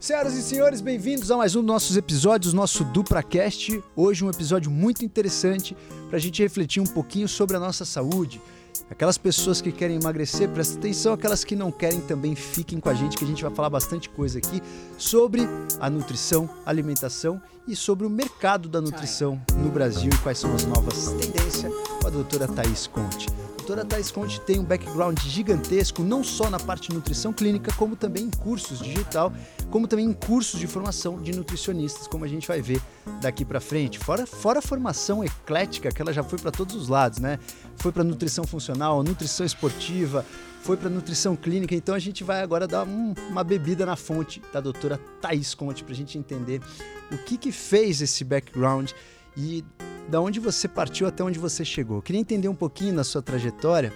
Senhoras e senhores, bem-vindos a mais um dos nossos episódios, nosso DupraCast. Hoje um episódio muito interessante para a gente refletir um pouquinho sobre a nossa saúde. Aquelas pessoas que querem emagrecer, presta atenção, aquelas que não querem também fiquem com a gente, que a gente vai falar bastante coisa aqui sobre a nutrição, alimentação e sobre o mercado da nutrição no Brasil e quais são as novas tendências com a doutora Thaís Conte. Doutora Thais Conte tem um background gigantesco, não só na parte de nutrição clínica, como também em cursos digital, como também em cursos de formação de nutricionistas, como a gente vai ver daqui para frente. Fora, fora a formação eclética, que ela já foi para todos os lados, né? Foi para nutrição funcional, nutrição esportiva, foi para nutrição clínica. Então a gente vai agora dar um, uma bebida na fonte da doutora Thais Conte para a gente entender o que, que fez esse background e da onde você partiu até onde você chegou. Eu queria entender um pouquinho na sua trajetória,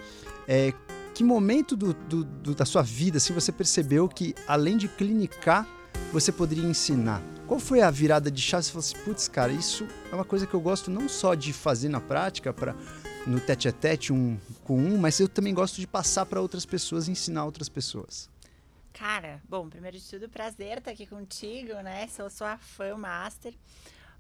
é, que momento do, do, do, da sua vida assim, você percebeu que, além de clinicar, você poderia ensinar? Qual foi a virada de chave? Você falou assim, putz, cara, isso é uma coisa que eu gosto não só de fazer na prática, para no tete a tete, um com um, mas eu também gosto de passar para outras pessoas e ensinar outras pessoas. Cara, bom, primeiro de tudo, prazer estar aqui contigo, né? Sou sua fã master.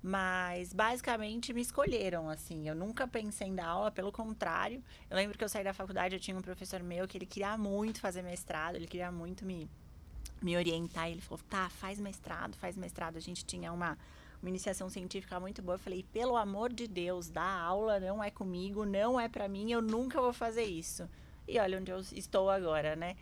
Mas basicamente me escolheram, assim. Eu nunca pensei em dar aula, pelo contrário. Eu lembro que eu saí da faculdade, eu tinha um professor meu que ele queria muito fazer mestrado, ele queria muito me, me orientar. Ele falou: tá, faz mestrado, faz mestrado. A gente tinha uma, uma iniciação científica muito boa. Eu falei: pelo amor de Deus, dar aula não é comigo, não é para mim, eu nunca vou fazer isso. E olha onde eu estou agora, né?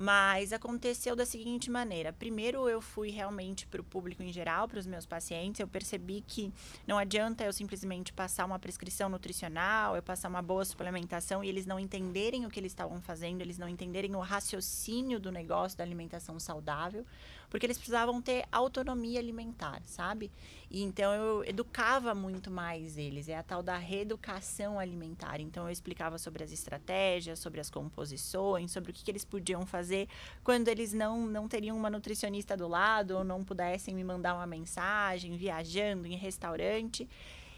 Mas aconteceu da seguinte maneira: primeiro, eu fui realmente para o público em geral, para os meus pacientes. Eu percebi que não adianta eu simplesmente passar uma prescrição nutricional, eu passar uma boa suplementação e eles não entenderem o que eles estavam fazendo, eles não entenderem o raciocínio do negócio da alimentação saudável porque eles precisavam ter autonomia alimentar, sabe? E então eu educava muito mais eles, é a tal da reeducação alimentar. Então eu explicava sobre as estratégias, sobre as composições, sobre o que, que eles podiam fazer quando eles não, não teriam uma nutricionista do lado ou não pudessem me mandar uma mensagem, viajando em restaurante.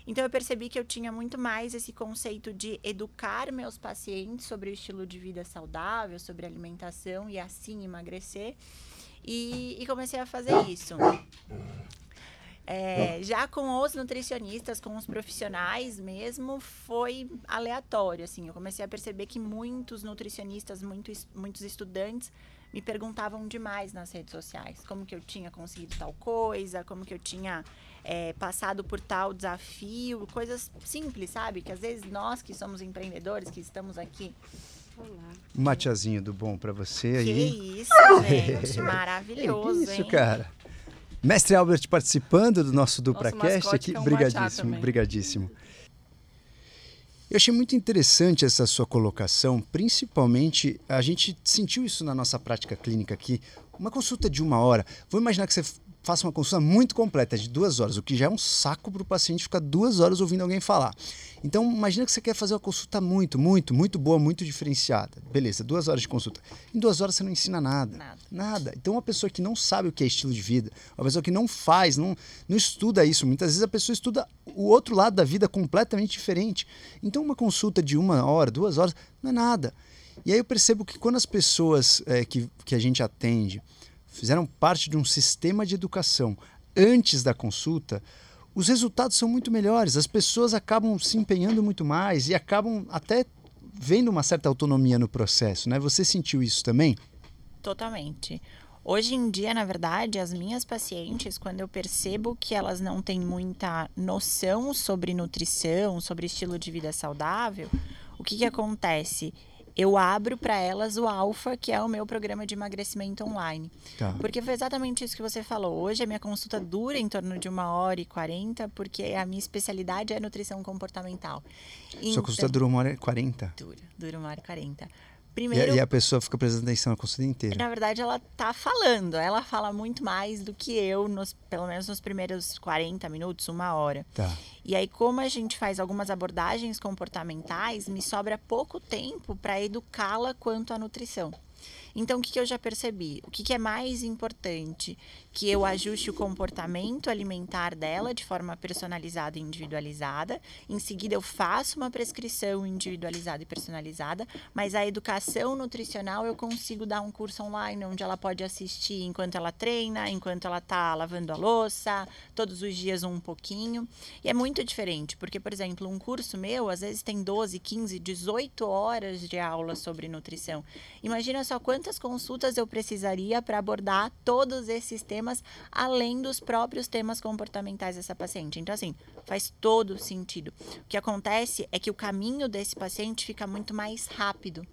Então eu percebi que eu tinha muito mais esse conceito de educar meus pacientes sobre o estilo de vida saudável, sobre alimentação e assim emagrecer e, e comecei a fazer isso. É, já com os nutricionistas, com os profissionais mesmo, foi aleatório, assim. Eu comecei a perceber que muitos nutricionistas, muitos, muitos estudantes me perguntavam demais nas redes sociais. Como que eu tinha conseguido tal coisa, como que eu tinha é, passado por tal desafio, coisas simples, sabe? Que às vezes nós que somos empreendedores, que estamos aqui Olá. Um mateazinho do bom para você aí. Que isso, gente. Maravilhoso, que isso, hein? cara. Mestre Albert participando do nosso DupraCast aqui. É um brigadíssimo, brigadíssimo. Eu achei muito interessante essa sua colocação, principalmente a gente sentiu isso na nossa prática clínica aqui. Uma consulta de uma hora. Vou imaginar que você faça uma consulta muito completa, de duas horas, o que já é um saco para o paciente ficar duas horas ouvindo alguém falar. Então, imagina que você quer fazer uma consulta muito, muito, muito boa, muito diferenciada. Beleza, duas horas de consulta. Em duas horas você não ensina nada. Nada. Nada. Então, uma pessoa que não sabe o que é estilo de vida, uma pessoa que não faz, não, não estuda isso, muitas vezes a pessoa estuda o outro lado da vida completamente diferente. Então, uma consulta de uma hora, duas horas, não é nada. E aí eu percebo que quando as pessoas é, que, que a gente atende fizeram parte de um sistema de educação antes da consulta, os resultados são muito melhores. As pessoas acabam se empenhando muito mais e acabam até vendo uma certa autonomia no processo, né? Você sentiu isso também? Totalmente. Hoje em dia, na verdade, as minhas pacientes, quando eu percebo que elas não têm muita noção sobre nutrição, sobre estilo de vida saudável, o que, que acontece? Eu abro para elas o Alfa, que é o meu programa de emagrecimento online. Tá. Porque foi exatamente isso que você falou. Hoje a minha consulta dura em torno de uma hora e quarenta, porque a minha especialidade é nutrição comportamental. Sua então, consulta dura uma hora e quarenta? Dura, dura uma hora e quarenta. Primeiro, e, a, pessoa fica prestando atenção na consulta inteira. Na verdade, ela tá falando. Ela fala muito mais do que eu, nos, pelo menos nos primeiros 40 minutos, uma hora. Tá. E aí, como a gente faz algumas abordagens comportamentais, me sobra pouco tempo para educá-la quanto à nutrição. Então, o que, que eu já percebi? O que, que é mais importante? Que eu ajuste o comportamento alimentar dela de forma personalizada e individualizada. Em seguida, eu faço uma prescrição individualizada e personalizada, mas a educação nutricional eu consigo dar um curso online onde ela pode assistir enquanto ela treina, enquanto ela está lavando a louça, todos os dias um pouquinho. E é muito diferente, porque, por exemplo, um curso meu às vezes tem 12, 15, 18 horas de aula sobre nutrição. Imagina só quantas consultas eu precisaria para abordar todos esses temas, além dos próprios temas comportamentais dessa paciente. Então, assim, faz todo sentido. O que acontece é que o caminho desse paciente fica muito mais rápido.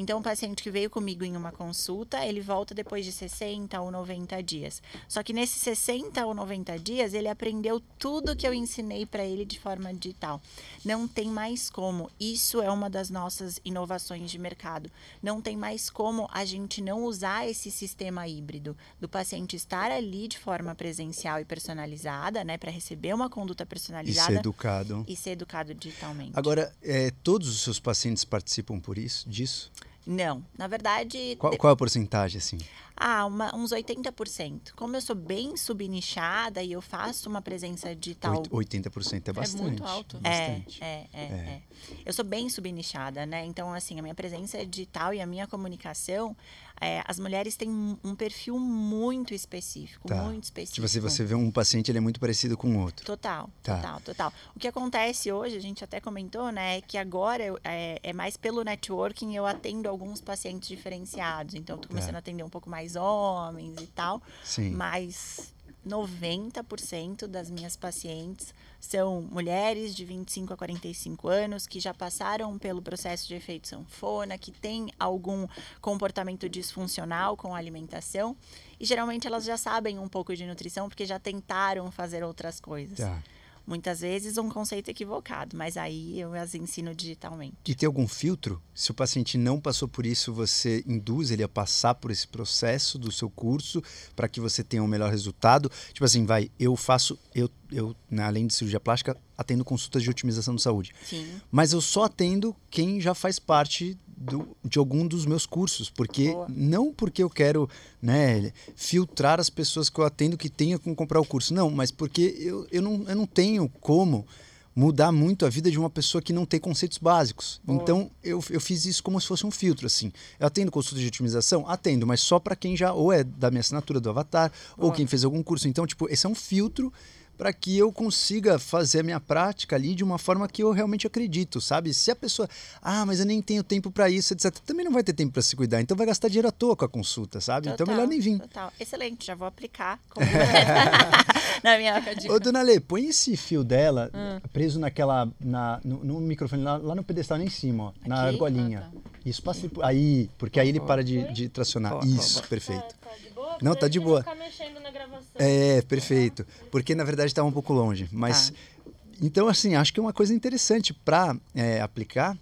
Então, o paciente que veio comigo em uma consulta, ele volta depois de 60 ou 90 dias. Só que nesses 60 ou 90 dias, ele aprendeu tudo que eu ensinei para ele de forma digital. Não tem mais como. Isso é uma das nossas inovações de mercado. Não tem mais como a gente não usar esse sistema híbrido do paciente estar ali de forma presencial e personalizada, né, para receber uma conduta personalizada e ser educado e ser educado digitalmente. Agora, é, todos os seus pacientes participam por isso, disso? Não, na verdade. Qual, qual é a porcentagem, assim? Ah, uma, uns 80%. Como eu sou bem subnichada e eu faço uma presença digital. 80% é bastante. É muito alto. É, bastante. É, é, é, é. Eu sou bem subnichada, né? Então, assim, a minha presença digital e a minha comunicação, é, as mulheres têm um perfil muito específico, tá. muito específico. Tipo assim, você vê um paciente, ele é muito parecido com o outro. Total, tá. total, total. O que acontece hoje, a gente até comentou, né? É que agora eu, é, é, mais pelo networking eu atendo alguns pacientes diferenciados. Então, estou começando tá. a atender um pouco mais mais homens e tal. Sim. Mas 90% das minhas pacientes são mulheres de 25 a 45 anos que já passaram pelo processo de efeito sanfona, que têm algum comportamento disfuncional com a alimentação. E geralmente elas já sabem um pouco de nutrição porque já tentaram fazer outras coisas. Tá muitas vezes um conceito equivocado, mas aí eu as ensino digitalmente. E tem algum filtro? Se o paciente não passou por isso, você induz ele a passar por esse processo do seu curso para que você tenha um melhor resultado? Tipo assim, vai, eu faço, eu, eu né, além de cirurgia plástica, atendo consultas de otimização de saúde. Sim. Mas eu só atendo quem já faz parte do, de algum dos meus cursos, porque Boa. não porque eu quero né, filtrar as pessoas que eu atendo que tenham que comprar o curso, não, mas porque eu, eu, não, eu não tenho como mudar muito a vida de uma pessoa que não tem conceitos básicos. Boa. Então eu, eu fiz isso como se fosse um filtro assim. Eu atendo consulta de otimização, atendo, mas só para quem já ou é da minha assinatura do Avatar Boa. ou quem fez algum curso. Então tipo esse é um filtro para que eu consiga fazer a minha prática ali de uma forma que eu realmente acredito, sabe? Se a pessoa, ah, mas eu nem tenho tempo para isso, etc., também não vai ter tempo para se cuidar, então vai gastar dinheiro à toa com a consulta, sabe? Total, então melhor nem vir. Total, excelente, já vou aplicar na minha dica. Ô, dona Lê, põe esse fio dela hum. preso naquela, na, no, no microfone, lá, lá, no pedestal, nem em cima, ó, Aqui? na argolinha. Ah, tá. Isso, passe aí, porque aí ele para de, de tracionar. Isso, perfeito. Tá, tá boa? Não, tá de boa. Ficar mexendo na gravação. É, perfeito. Porque na verdade estava um pouco longe. Mas. Ah. Então, assim, acho que é uma coisa interessante para é, aplicar,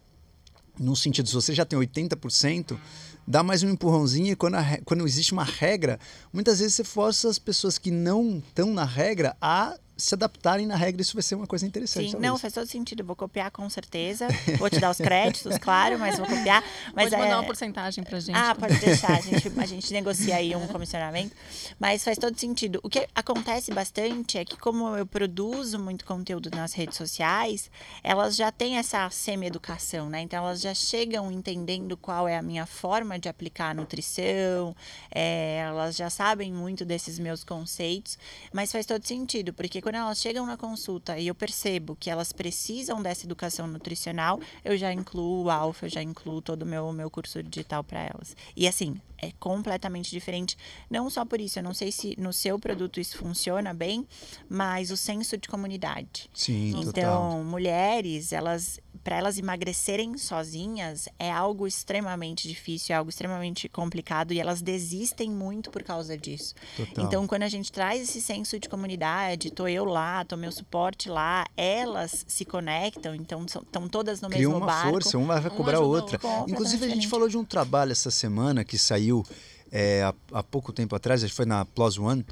no sentido, se você já tem 80%, dá mais um empurrãozinho e quando, a, quando existe uma regra, muitas vezes você força as pessoas que não estão na regra a se adaptarem na regra, isso vai ser uma coisa interessante. Sim, não, faz todo sentido. Vou copiar com certeza. Vou te dar os créditos, claro, mas vou copiar. Mas pode mandar é... uma porcentagem pra gente. Ah, pode deixar. A gente, a gente negocia aí um comissionamento. Mas faz todo sentido. O que acontece bastante é que, como eu produzo muito conteúdo nas redes sociais, elas já têm essa semi-educação, né? Então, elas já chegam entendendo qual é a minha forma de aplicar a nutrição, é, elas já sabem muito desses meus conceitos, mas faz todo sentido, porque quando elas chegam na consulta e eu percebo que elas precisam dessa educação nutricional, eu já incluo o Alfa, eu já incluo todo o meu, meu curso digital para elas. E assim, é completamente diferente. Não só por isso, eu não sei se no seu produto isso funciona bem, mas o senso de comunidade. Sim, Então, total. mulheres, elas para elas emagrecerem sozinhas é algo extremamente difícil, é algo extremamente complicado e elas desistem muito por causa disso. Total. Então, quando a gente traz esse senso de comunidade, tô eu lá, tô meu suporte lá, elas se conectam, então estão todas no Cria mesmo uma barco. força, uma vai cobrar a outra. Inclusive, a gente falou de um trabalho essa semana que saiu é, há, há, pouco tempo atrás, acho que foi na Plus One,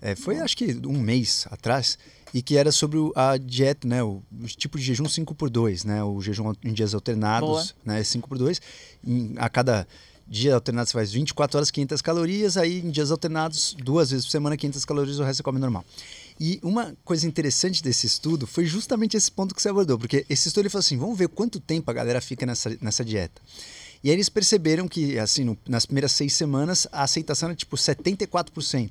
é, foi acho que um mês atrás, e que era sobre a dieta, né, o, tipo de jejum 5 por 2 né, o jejum em dias alternados, Boa. né, 5 por 2 em, a cada Dia alternado você faz 24 horas, 500 calorias, aí em dias alternados, duas vezes por semana, 500 calorias, o resto você come normal. E uma coisa interessante desse estudo foi justamente esse ponto que você abordou, porque esse estudo ele falou assim: vamos ver quanto tempo a galera fica nessa, nessa dieta. E aí eles perceberam que, assim, no, nas primeiras seis semanas, a aceitação era tipo 74%.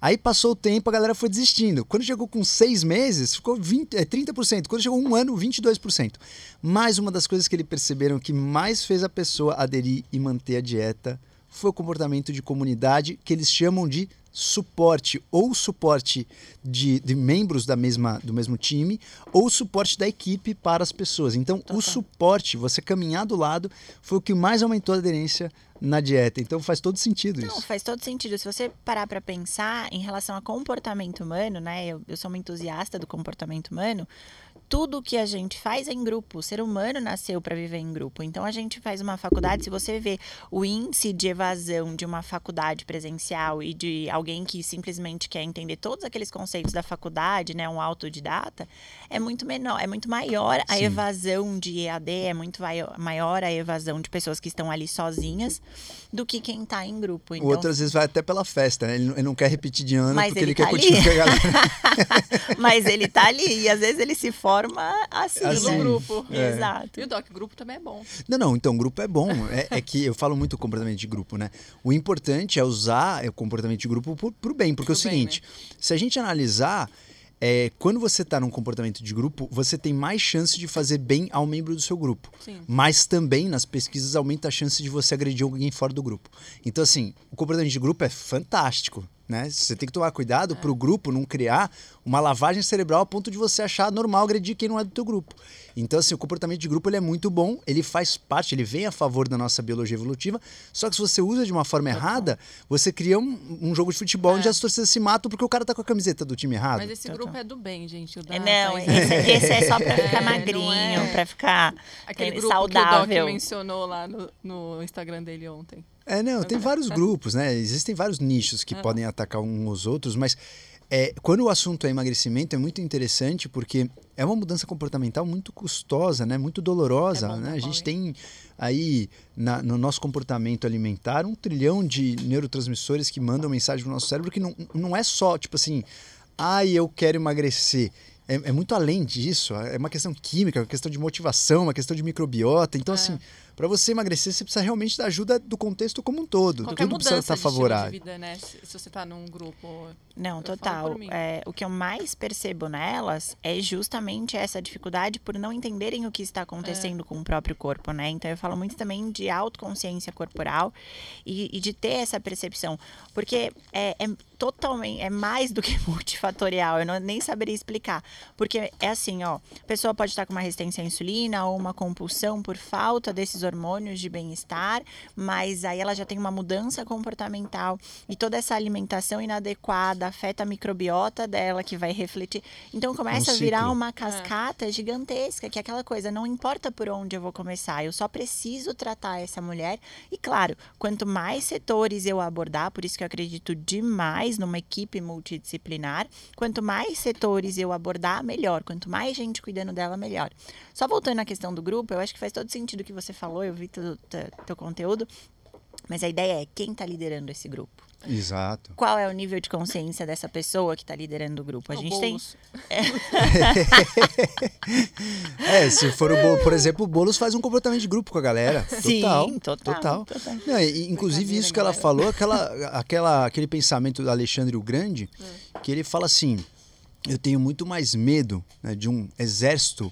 Aí passou o tempo, a galera foi desistindo. Quando chegou com seis meses, ficou 20, é, 30%. Quando chegou um ano, 22%. Mais uma das coisas que eles perceberam que mais fez a pessoa aderir e manter a dieta foi o comportamento de comunidade, que eles chamam de suporte ou suporte de, de, membros da mesma, do mesmo time ou suporte da equipe para as pessoas. Então, o suporte, você caminhar do lado, foi o que mais aumentou a aderência na dieta. Então faz todo sentido Não, isso. faz todo sentido. Se você parar para pensar em relação a comportamento humano, né? Eu, eu sou uma entusiasta do comportamento humano tudo que a gente faz é em grupo. O ser humano nasceu para viver em grupo. Então a gente faz uma faculdade, se você vê o índice de evasão de uma faculdade presencial e de alguém que simplesmente quer entender todos aqueles conceitos da faculdade, né, um autodidata, é muito menor, é muito maior a Sim. evasão de EAD, é muito maior a evasão de pessoas que estão ali sozinhas do que quem está em grupo. Então, o outro às vezes vai até pela festa, né? Ele não quer repetir de ano porque ele, ele tá quer ali. continuar com a galera. Mas ele tá ali e às vezes ele se forma forma assim, assim no grupo. É. Exato. E o Doc, grupo também é bom. Não, não, então grupo é bom. É, é que eu falo muito comportamento de grupo, né? O importante é usar o comportamento de grupo para o bem, porque é o seguinte, bem, né? se a gente analisar é, quando você está num comportamento de grupo, você tem mais chance de fazer bem ao membro do seu grupo. Sim. Mas também nas pesquisas aumenta a chance de você agredir alguém fora do grupo. Então, assim, o comportamento de grupo é fantástico. Né? Você tem que tomar cuidado é. para o grupo não criar uma lavagem cerebral a ponto de você achar normal agredir quem não é do teu grupo. Então, assim, o comportamento de grupo ele é muito bom, ele faz parte, ele vem a favor da nossa biologia evolutiva, só que se você usa de uma forma errada, você cria um, um jogo de futebol é. onde as torcidas se matam porque o cara tá com a camiseta do time errado. Mas esse grupo é do bem, gente. É, não, esse, esse, é só para ficar é, magrinho, é... para ficar Aquele grupo saudável. que o Doc mencionou lá no, no Instagram dele ontem. É, não, tem vários grupos, né? Existem vários nichos que podem atacar uns aos outros, mas é, quando o assunto é emagrecimento é muito interessante porque é uma mudança comportamental muito custosa, né? Muito dolorosa, é bom, né? A gente tem aí na, no nosso comportamento alimentar um trilhão de neurotransmissores que mandam mensagem para o nosso cérebro que não, não é só tipo assim, ai, eu quero emagrecer é, é, muito além disso. É uma questão química, uma questão de motivação, uma questão de microbiota. Então, é. assim, para você emagrecer, você precisa realmente da ajuda do contexto como um todo. Qualquer Tudo precisa estar favorável. De vida, né? Se, se você está num grupo. Não, total. É, o que eu mais percebo nelas é justamente essa dificuldade por não entenderem o que está acontecendo é. com o próprio corpo, né? Então eu falo muito também de autoconsciência corporal e, e de ter essa percepção. Porque é, é totalmente, é mais do que multifatorial, eu não, nem saberia explicar. Porque é assim, ó, a pessoa pode estar com uma resistência à insulina ou uma compulsão por falta desses hormônios de bem-estar, mas aí ela já tem uma mudança comportamental e toda essa alimentação inadequada afeta a microbiota dela que vai refletir. Então começa um a virar uma cascata é. gigantesca, que é aquela coisa, não importa por onde eu vou começar, eu só preciso tratar essa mulher. E claro, quanto mais setores eu abordar, por isso que eu acredito demais numa equipe multidisciplinar, quanto mais setores eu abordar, melhor. Quanto mais gente cuidando dela, melhor. Só voltando à questão do grupo, eu acho que faz todo sentido o que você falou, eu vi todo o teu conteúdo. Mas a ideia é quem está liderando esse grupo. Exato. Qual é o nível de consciência dessa pessoa que está liderando o grupo? A o gente Boulos. tem. é, se for o Boulos, por exemplo, o Boulos faz um comportamento de grupo com a galera. Sim, total. Total. total. total. Não, inclusive, isso que ela falou, aquela, aquela, aquele pensamento do Alexandre o Grande, é. que ele fala assim: eu tenho muito mais medo né, de um exército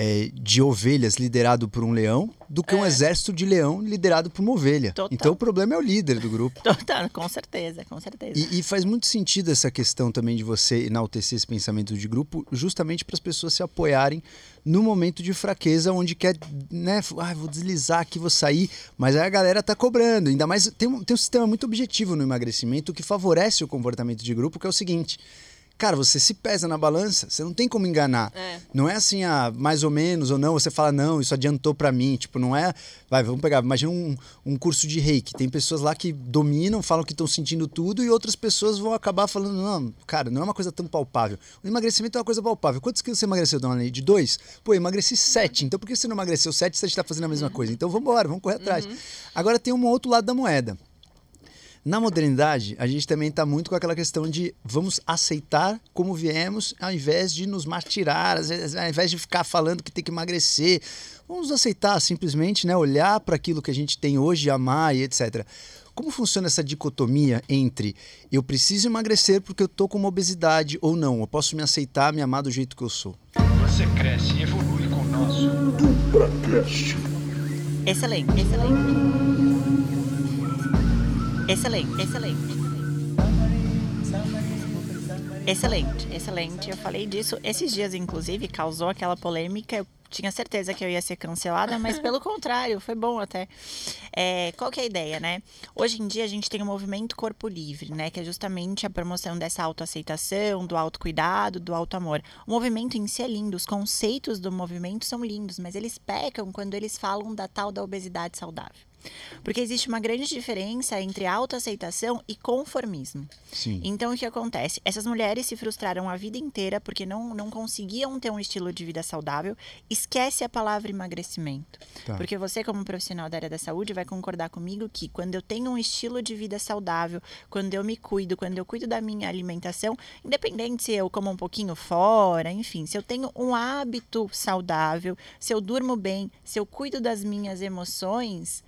é, de ovelhas liderado por um leão do que é. um exército de leão liderado por uma ovelha. Total. Então o problema é o líder do grupo. Total, com certeza, com certeza. E, e faz muito sentido essa questão também de você enaltecer esse pensamento de grupo, justamente para as pessoas se apoiarem no momento de fraqueza, onde quer, né, ah, vou deslizar aqui, vou sair, mas aí a galera tá cobrando. Ainda mais tem um, tem um sistema muito objetivo no emagrecimento que favorece o comportamento de grupo, que é o seguinte Cara, você se pesa na balança, você não tem como enganar. É. Não é assim, ah, mais ou menos, ou não, você fala, não, isso adiantou para mim. Tipo, não é. Vai, vamos pegar, imagina um, um curso de reiki. Tem pessoas lá que dominam, falam que estão sentindo tudo, e outras pessoas vão acabar falando, não, cara, não é uma coisa tão palpável. O emagrecimento é uma coisa palpável. Quantos quilos você emagreceu, dona Lei? De dois? Pô, eu emagreci sete. Então por que você não emagreceu sete se você está fazendo a mesma coisa? Então vamos embora, vamos correr atrás. Uhum. Agora tem um outro lado da moeda. Na modernidade, a gente também está muito com aquela questão de vamos aceitar como viemos, ao invés de nos martirar, ao invés de ficar falando que tem que emagrecer. Vamos aceitar simplesmente, né, olhar para aquilo que a gente tem hoje, amar e etc. Como funciona essa dicotomia entre eu preciso emagrecer porque eu estou com uma obesidade ou não? Eu posso me aceitar, me amar do jeito que eu sou. Você cresce e evolui com o nosso. Excelente, excelente. Excelente, excelente. Excelente, excelente. Eu falei disso esses dias, inclusive, causou aquela polêmica. Eu tinha certeza que eu ia ser cancelada, mas pelo contrário, foi bom até. É, qual que é a ideia, né? Hoje em dia a gente tem o movimento Corpo Livre, né? Que é justamente a promoção dessa autoaceitação, do autocuidado, do auto-amor. O movimento em si é lindo, os conceitos do movimento são lindos, mas eles pecam quando eles falam da tal da obesidade saudável. Porque existe uma grande diferença entre autoaceitação e conformismo. Sim. Então, o que acontece? Essas mulheres se frustraram a vida inteira porque não, não conseguiam ter um estilo de vida saudável. Esquece a palavra emagrecimento. Tá. Porque você, como profissional da área da saúde, vai concordar comigo que quando eu tenho um estilo de vida saudável, quando eu me cuido, quando eu cuido da minha alimentação, independente se eu como um pouquinho fora, enfim, se eu tenho um hábito saudável, se eu durmo bem, se eu cuido das minhas emoções,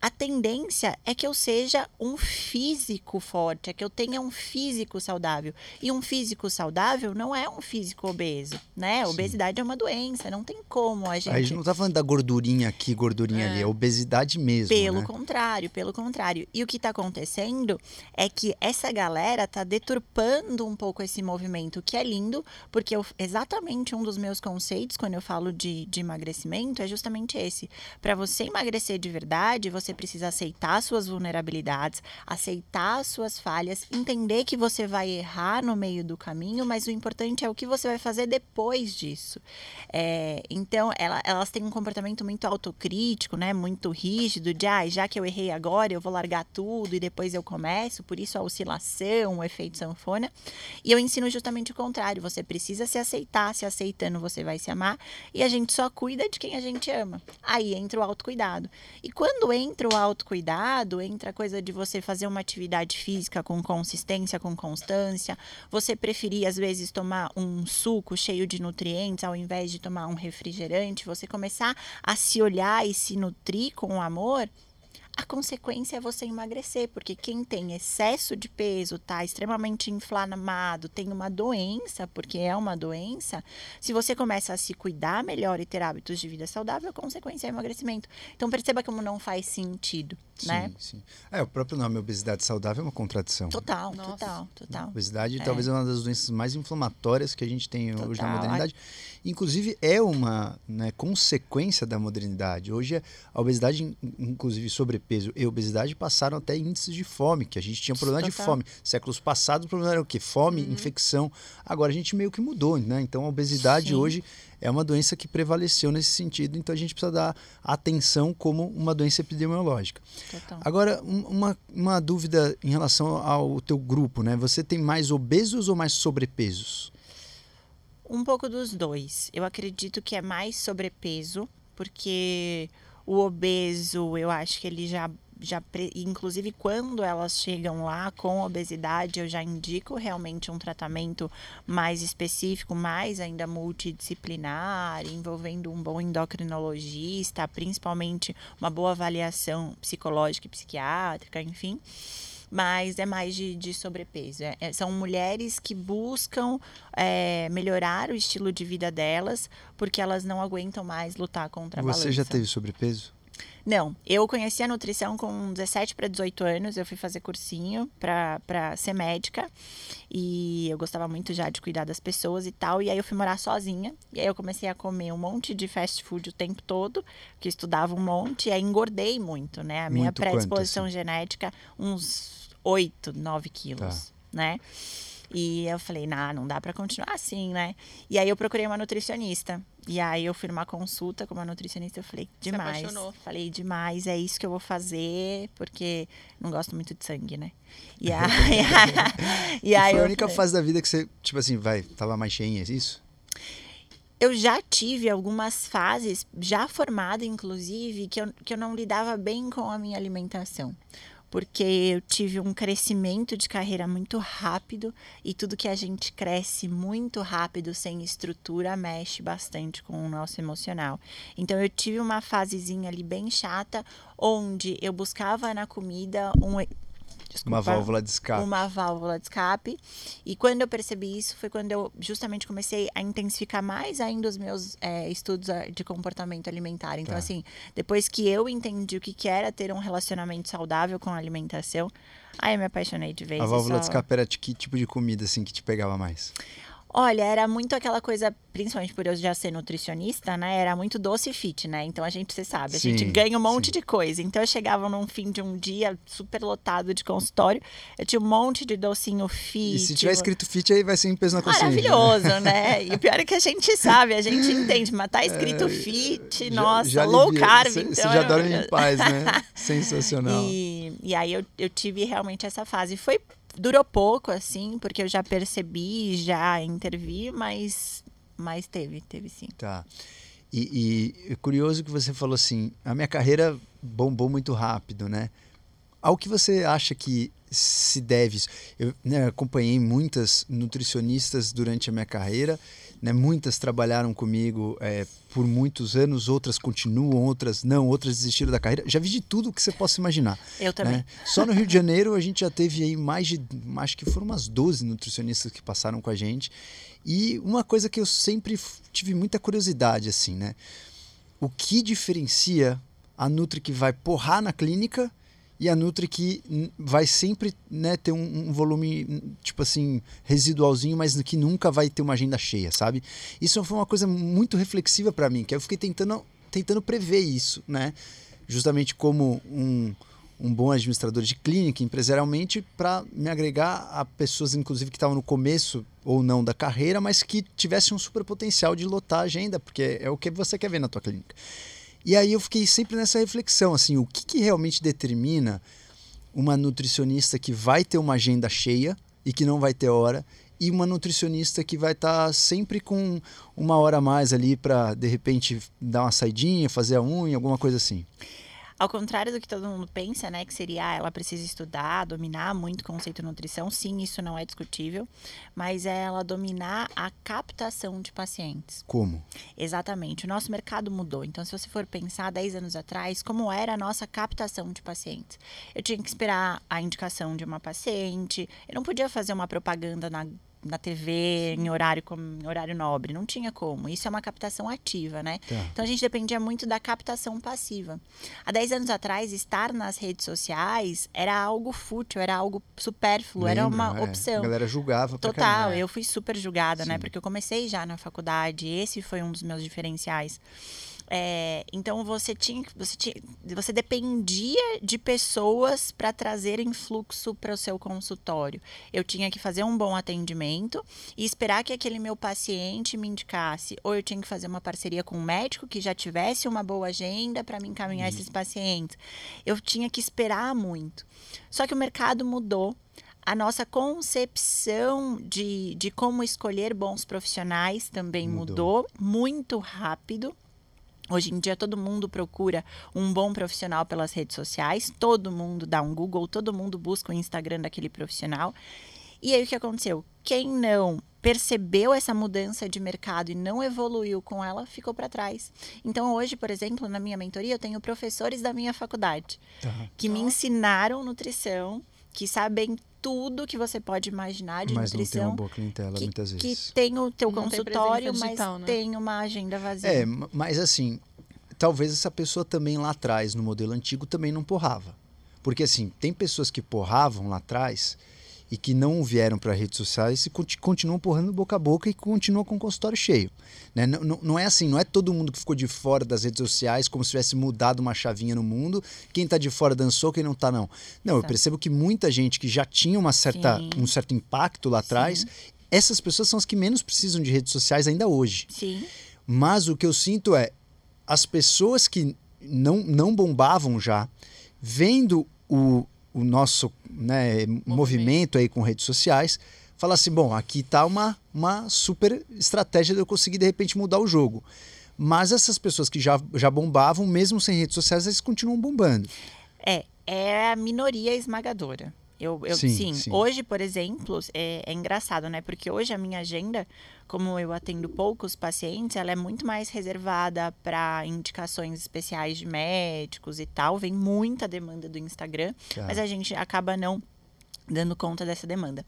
a tendência é que eu seja um físico forte, é que eu tenha um físico saudável. E um físico saudável não é um físico obeso, né? Sim. Obesidade é uma doença, não tem como a gente. A gente não está falando da gordurinha aqui, gordurinha é. ali, é obesidade mesmo. Pelo né? contrário, pelo contrário. E o que está acontecendo é que essa galera está deturpando um pouco esse movimento, que é lindo, porque eu, exatamente um dos meus conceitos quando eu falo de, de emagrecimento é justamente esse. Para você emagrecer de verdade, você precisa aceitar suas vulnerabilidades, aceitar suas falhas, entender que você vai errar no meio do caminho, mas o importante é o que você vai fazer depois disso. É, então, ela, elas têm um comportamento muito autocrítico, né? Muito rígido, de ah, já que eu errei agora, eu vou largar tudo e depois eu começo, por isso a oscilação, o efeito sanfona. E eu ensino justamente o contrário. Você precisa se aceitar, se aceitando, você vai se amar, e a gente só cuida de quem a gente ama. Aí entra o autocuidado. E quando entra entra o autocuidado, entra a coisa de você fazer uma atividade física com consistência, com constância. Você preferir, às vezes, tomar um suco cheio de nutrientes ao invés de tomar um refrigerante. Você começar a se olhar e se nutrir com amor a consequência é você emagrecer, porque quem tem excesso de peso, tá extremamente inflamado, tem uma doença, porque é uma doença, se você começa a se cuidar melhor e ter hábitos de vida saudável, a consequência é emagrecimento. Então perceba como não faz sentido, sim, né? Sim, É, o próprio nome obesidade saudável é uma contradição. Total, Nossa. total, total. Obesidade é. talvez é uma das doenças mais inflamatórias que a gente tem total. hoje na modernidade. Inclusive é uma né, consequência da modernidade. Hoje a obesidade, inclusive sobre sobrepeso e obesidade passaram até índices de fome, que a gente tinha problema Total. de fome. Séculos passados o problema era o quê? Fome, uhum. infecção. Agora a gente meio que mudou, né? Então a obesidade Sim. hoje é uma doença que prevaleceu nesse sentido, então a gente precisa dar atenção como uma doença epidemiológica. Total. Agora, uma, uma dúvida em relação ao teu grupo, né? Você tem mais obesos ou mais sobrepesos? Um pouco dos dois. Eu acredito que é mais sobrepeso, porque o obeso, eu acho que ele já já inclusive quando elas chegam lá com obesidade, eu já indico realmente um tratamento mais específico, mais ainda multidisciplinar, envolvendo um bom endocrinologista, principalmente uma boa avaliação psicológica e psiquiátrica, enfim mas é mais de, de sobrepeso. É, é são mulheres que buscam é, melhorar o estilo de vida delas porque elas não aguentam mais lutar contra a Você balança. já teve sobrepeso? Não, eu conheci a nutrição com 17 para 18 anos. Eu fui fazer cursinho para ser médica e eu gostava muito já de cuidar das pessoas e tal. E aí eu fui morar sozinha. E aí eu comecei a comer um monte de fast food o tempo todo, que estudava um monte. E aí engordei muito, né? A minha muito predisposição quanto, assim? genética, uns 8, 9 quilos, tá. né? E eu falei, nah, não dá para continuar assim, né? E aí eu procurei uma nutricionista. E aí eu fui numa consulta com uma nutricionista, eu falei, demais. Falei, demais, é isso que eu vou fazer, porque não gosto muito de sangue, né? E aí, e aí foi a única falei, fase da vida que você, tipo assim, vai, tava mais cheinha, é isso? eu já tive algumas fases, já formada inclusive, que eu, que eu não lidava bem com a minha alimentação. Porque eu tive um crescimento de carreira muito rápido e tudo que a gente cresce muito rápido, sem estrutura, mexe bastante com o nosso emocional. Então eu tive uma fasezinha ali bem chata, onde eu buscava na comida um Desculpa, uma válvula de escape. Uma válvula de escape. E quando eu percebi isso, foi quando eu justamente comecei a intensificar mais ainda os meus é, estudos ah, de comportamento alimentar. Então, tá. assim, depois que eu entendi o que, que era ter um relacionamento saudável com a alimentação, aí eu me apaixonei de vez. A válvula só... de escape era de que tipo de comida, assim, que te pegava mais? Olha, era muito aquela coisa, principalmente por eu já ser nutricionista, né? Era muito doce fit, né? Então a gente, você sabe, a sim, gente ganha um monte sim. de coisa. Então eu chegava num fim de um dia super lotado de consultório, eu tinha um monte de docinho fit. E se tiver escrito fit, aí vai ser em peso na consciência. Maravilhoso, né? né? E o pior é que a gente sabe, a gente entende, mas tá escrito é, fit, já, nossa, já low carb. Você então, já dorme em paz, né? Sensacional. E, e aí eu, eu tive realmente essa fase. Foi Durou pouco, assim, porque eu já percebi, já intervi, mas, mas teve, teve sim. Tá. E, e é curioso que você falou assim, a minha carreira bombou muito rápido, né? Ao que você acha que se deve isso? Eu né, acompanhei muitas nutricionistas durante a minha carreira né? Muitas trabalharam comigo é, por muitos anos, outras continuam, outras não, outras desistiram da carreira. Já vi de tudo que você possa imaginar. Eu também. Né? Só no Rio de Janeiro a gente já teve aí mais de, acho que foram umas 12 nutricionistas que passaram com a gente. E uma coisa que eu sempre tive muita curiosidade, assim, né? O que diferencia a Nutri que vai porrar na clínica e a Nutri que vai sempre né, ter um, um, volume, tipo assim, residualzinho, mas que nunca vai ter uma agenda cheia, sabe? Isso foi uma coisa muito reflexiva para mim, que eu fiquei tentando, tentando prever isso, né? Justamente como um, um bom administrador de clínica, empresarialmente, para me agregar a pessoas, inclusive, que estavam no começo ou não da carreira, mas que tivessem um super potencial de lotar a agenda, porque é o que você quer ver na tua clínica. E aí eu fiquei sempre nessa reflexão, assim, o que, que realmente determina uma nutricionista que vai ter uma agenda cheia e que não vai ter hora e uma nutricionista que vai estar tá sempre com uma hora a mais ali para de repente dar uma saidinha, fazer a unha, alguma coisa assim. Ao contrário do que todo mundo pensa, né, que seria ah, ela precisa estudar, dominar muito o conceito de nutrição, sim, isso não é discutível, mas é ela dominar a captação de pacientes. Como? Exatamente. O nosso mercado mudou. Então, se você for pensar 10 anos atrás, como era a nossa captação de pacientes? Eu tinha que esperar a indicação de uma paciente, eu não podia fazer uma propaganda na na TV em horário, em horário nobre. Não tinha como. Isso é uma captação ativa, né? Tá. Então a gente dependia muito da captação passiva. Há 10 anos atrás, estar nas redes sociais era algo fútil, era algo supérfluo, Lembra, era uma é. opção. A galera julgava Total, eu fui super julgada, né? Sim. né? Porque eu comecei já na faculdade, esse foi um dos meus diferenciais. É, então você tinha, você tinha, você dependia de pessoas para trazerem fluxo para o seu consultório. Eu tinha que fazer um bom atendimento e esperar que aquele meu paciente me indicasse, ou eu tinha que fazer uma parceria com um médico que já tivesse uma boa agenda para me encaminhar uhum. esses pacientes. Eu tinha que esperar muito. Só que o mercado mudou a nossa concepção de, de como escolher bons profissionais também mudou, mudou muito rápido. Hoje em dia todo mundo procura um bom profissional pelas redes sociais, todo mundo dá um Google, todo mundo busca o Instagram daquele profissional. E aí o que aconteceu? Quem não percebeu essa mudança de mercado e não evoluiu com ela, ficou para trás. Então hoje, por exemplo, na minha mentoria, eu tenho professores da minha faculdade uhum. que me ensinaram nutrição, que sabem tudo que você pode imaginar de mas nutrição. Mas não tem uma boa clientela que, muitas vezes. Que tem o teu não consultório, tem digital, mas né? tem uma agenda vazia. É, mas assim, talvez essa pessoa também lá atrás, no modelo antigo, também não porrava. Porque assim, tem pessoas que porravam lá atrás e que não vieram para redes sociais e continuam empurrando boca a boca e continuam com o consultório cheio. Né? Não, não, não, é assim, não é todo mundo que ficou de fora das redes sociais como se tivesse mudado uma chavinha no mundo. Quem está de fora dançou, quem não está não. Não, Exato. eu percebo que muita gente que já tinha uma certa, um certo impacto lá atrás, Sim. essas pessoas são as que menos precisam de redes sociais ainda hoje. Sim. Mas o que eu sinto é as pessoas que não, não bombavam já, vendo o, o nosso né, movimento. movimento aí com redes sociais, fala assim, bom, aqui está uma, uma super estratégia de eu conseguir de repente mudar o jogo. Mas essas pessoas que já, já bombavam, mesmo sem redes sociais, eles continuam bombando. É, é a minoria esmagadora. Eu, eu sim, sim. sim, hoje, por exemplo, é, é, engraçado, né? Porque hoje a minha agenda, como eu atendo poucos pacientes, ela é muito mais reservada para indicações especiais de médicos e tal. Vem muita demanda do Instagram, tá. mas a gente acaba não dando conta dessa demanda.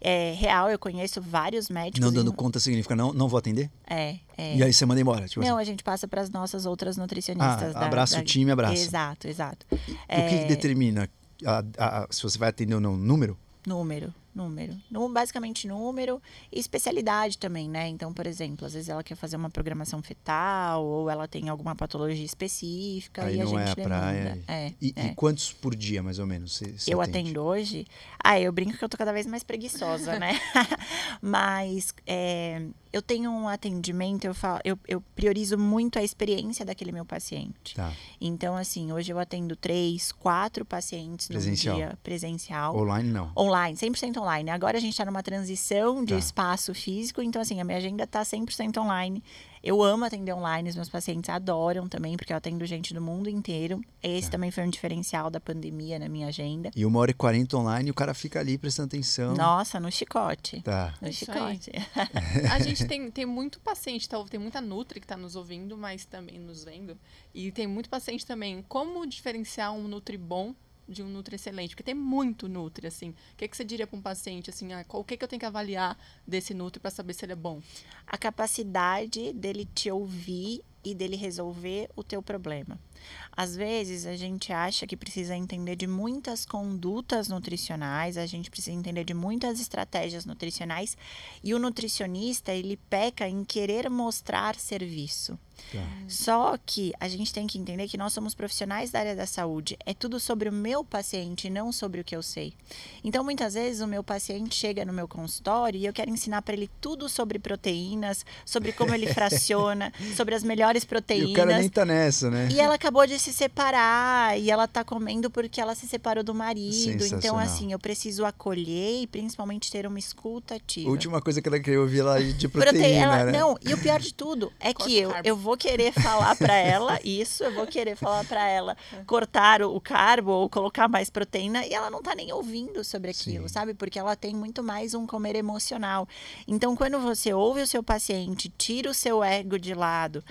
É, real, eu conheço vários médicos. Não dando conta significa não, não vou atender? É, é. E aí você manda embora? Tipo não, assim. a gente passa para as nossas outras nutricionistas. Ah, abraço da... o time, abraço. Exato, exato. É... O que, que determina a, a, se você vai atender ou não? Número? Número número. Basicamente número e especialidade também, né? Então, por exemplo, às vezes ela quer fazer uma programação fetal ou ela tem alguma patologia específica Aí e a gente é a praia. É, e, é. e, quantos por dia, mais ou menos? Você, você eu atende? atendo hoje. Ah, eu brinco que eu tô cada vez mais preguiçosa, né? Mas é, eu tenho um atendimento, eu, falo, eu, eu, priorizo muito a experiência daquele meu paciente. Tá. Então, assim, hoje eu atendo três, quatro pacientes presencial. no dia presencial. Online, não. Online, 100% online. Agora a gente está numa transição de tá. espaço físico, então assim, a minha agenda está 100% online. Eu amo atender online, os meus pacientes adoram também, porque eu atendo gente do mundo inteiro. Esse tá. também foi um diferencial da pandemia na minha agenda. E uma hora e quarenta online, o cara fica ali prestando atenção. Nossa, no chicote. Tá. No chicote. a gente tem, tem muito paciente, tá, tem muita Nutri que está nos ouvindo, mas também nos vendo. E tem muito paciente também. Como diferenciar um Nutri bom de um Nutri excelente? Porque tem muito Nutri, assim. O que, que você diria para um paciente, assim, ah, o que, que eu tenho que avaliar desse Nutri para saber se ele é bom? A capacidade dele te ouvir e dele resolver o teu problema. Às vezes a gente acha que precisa entender de muitas condutas nutricionais, a gente precisa entender de muitas estratégias nutricionais e o nutricionista ele peca em querer mostrar serviço. Tá. Só que a gente tem que entender que nós somos profissionais da área da saúde. É tudo sobre o meu paciente, não sobre o que eu sei. Então, muitas vezes, o meu paciente chega no meu consultório e eu quero ensinar para ele tudo sobre proteínas, sobre como ele fraciona, sobre as melhores proteínas. E o cara nem tá nessa, né? E ela acabou de se separar e ela tá comendo porque ela se separou do marido. Então, assim, eu preciso acolher e principalmente ter uma escuta ativa. Última coisa que ela queria ouvir lá de proteína, Prote... ela, né? Não, e o pior de tudo é que eu, eu vou querer falar para ela isso, eu vou querer falar para ela cortar o, carbo ou colocar mais proteína e ela não tá nem ouvindo sobre aquilo, Sim. sabe? Porque ela tem muito mais um comer emocional. Então, quando você ouve o seu paciente, tira o seu ego de lado.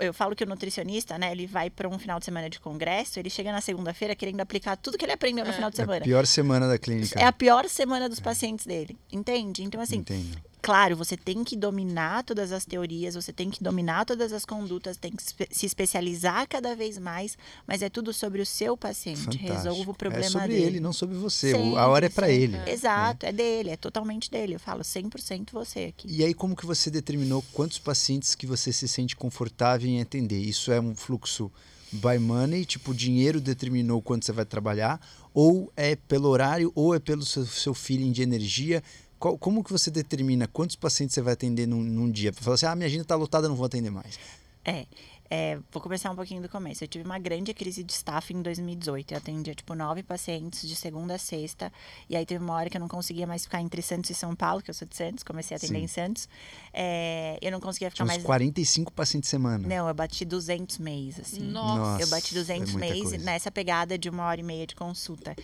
Eu falo que o nutricionista, né, ele vai para um final de semana de congresso, ele chega na segunda-feira querendo aplicar tudo que ele aprendeu no é. final de semana. É a pior semana da clínica. É a pior semana dos é. pacientes dele, entende? Então, assim, Entendo claro, você tem que dominar todas as teorias, você tem que dominar todas as condutas, tem que se especializar cada vez mais, mas é tudo sobre o seu paciente. Fantástico. Resolva o problema dele. É sobre dele. ele, não sobre você. Sempre, a hora é para ele. Exato, é. é dele, é totalmente dele. Eu falo 100% você aqui. E aí como que você determinou quantos pacientes que você se sente confortável em atender? Isso é um fluxo by money, tipo, dinheiro determinou quanto você vai trabalhar, ou é pelo horário, ou é pelo seu, seu feeling de energia. Qual, como que você determina quantos pacientes você vai atender num, num dia? Para falar assim, ah, minha agenda está lotada, não vou atender mais. É, é, vou começar um pouquinho do começo. Eu tive uma grande crise de staff em 2018. Eu atendia, tipo, nove pacientes de segunda a sexta. E aí teve uma hora que eu não conseguia mais ficar entre Santos e São Paulo, que eu sou de Santos, comecei a atender Sim. em Santos. É, eu não conseguia ficar Tinha mais. 45 pacientes semana. Não, eu bati 200 mês, assim. Nossa. Eu bati 200 é mês nessa pegada de uma hora e meia de consulta.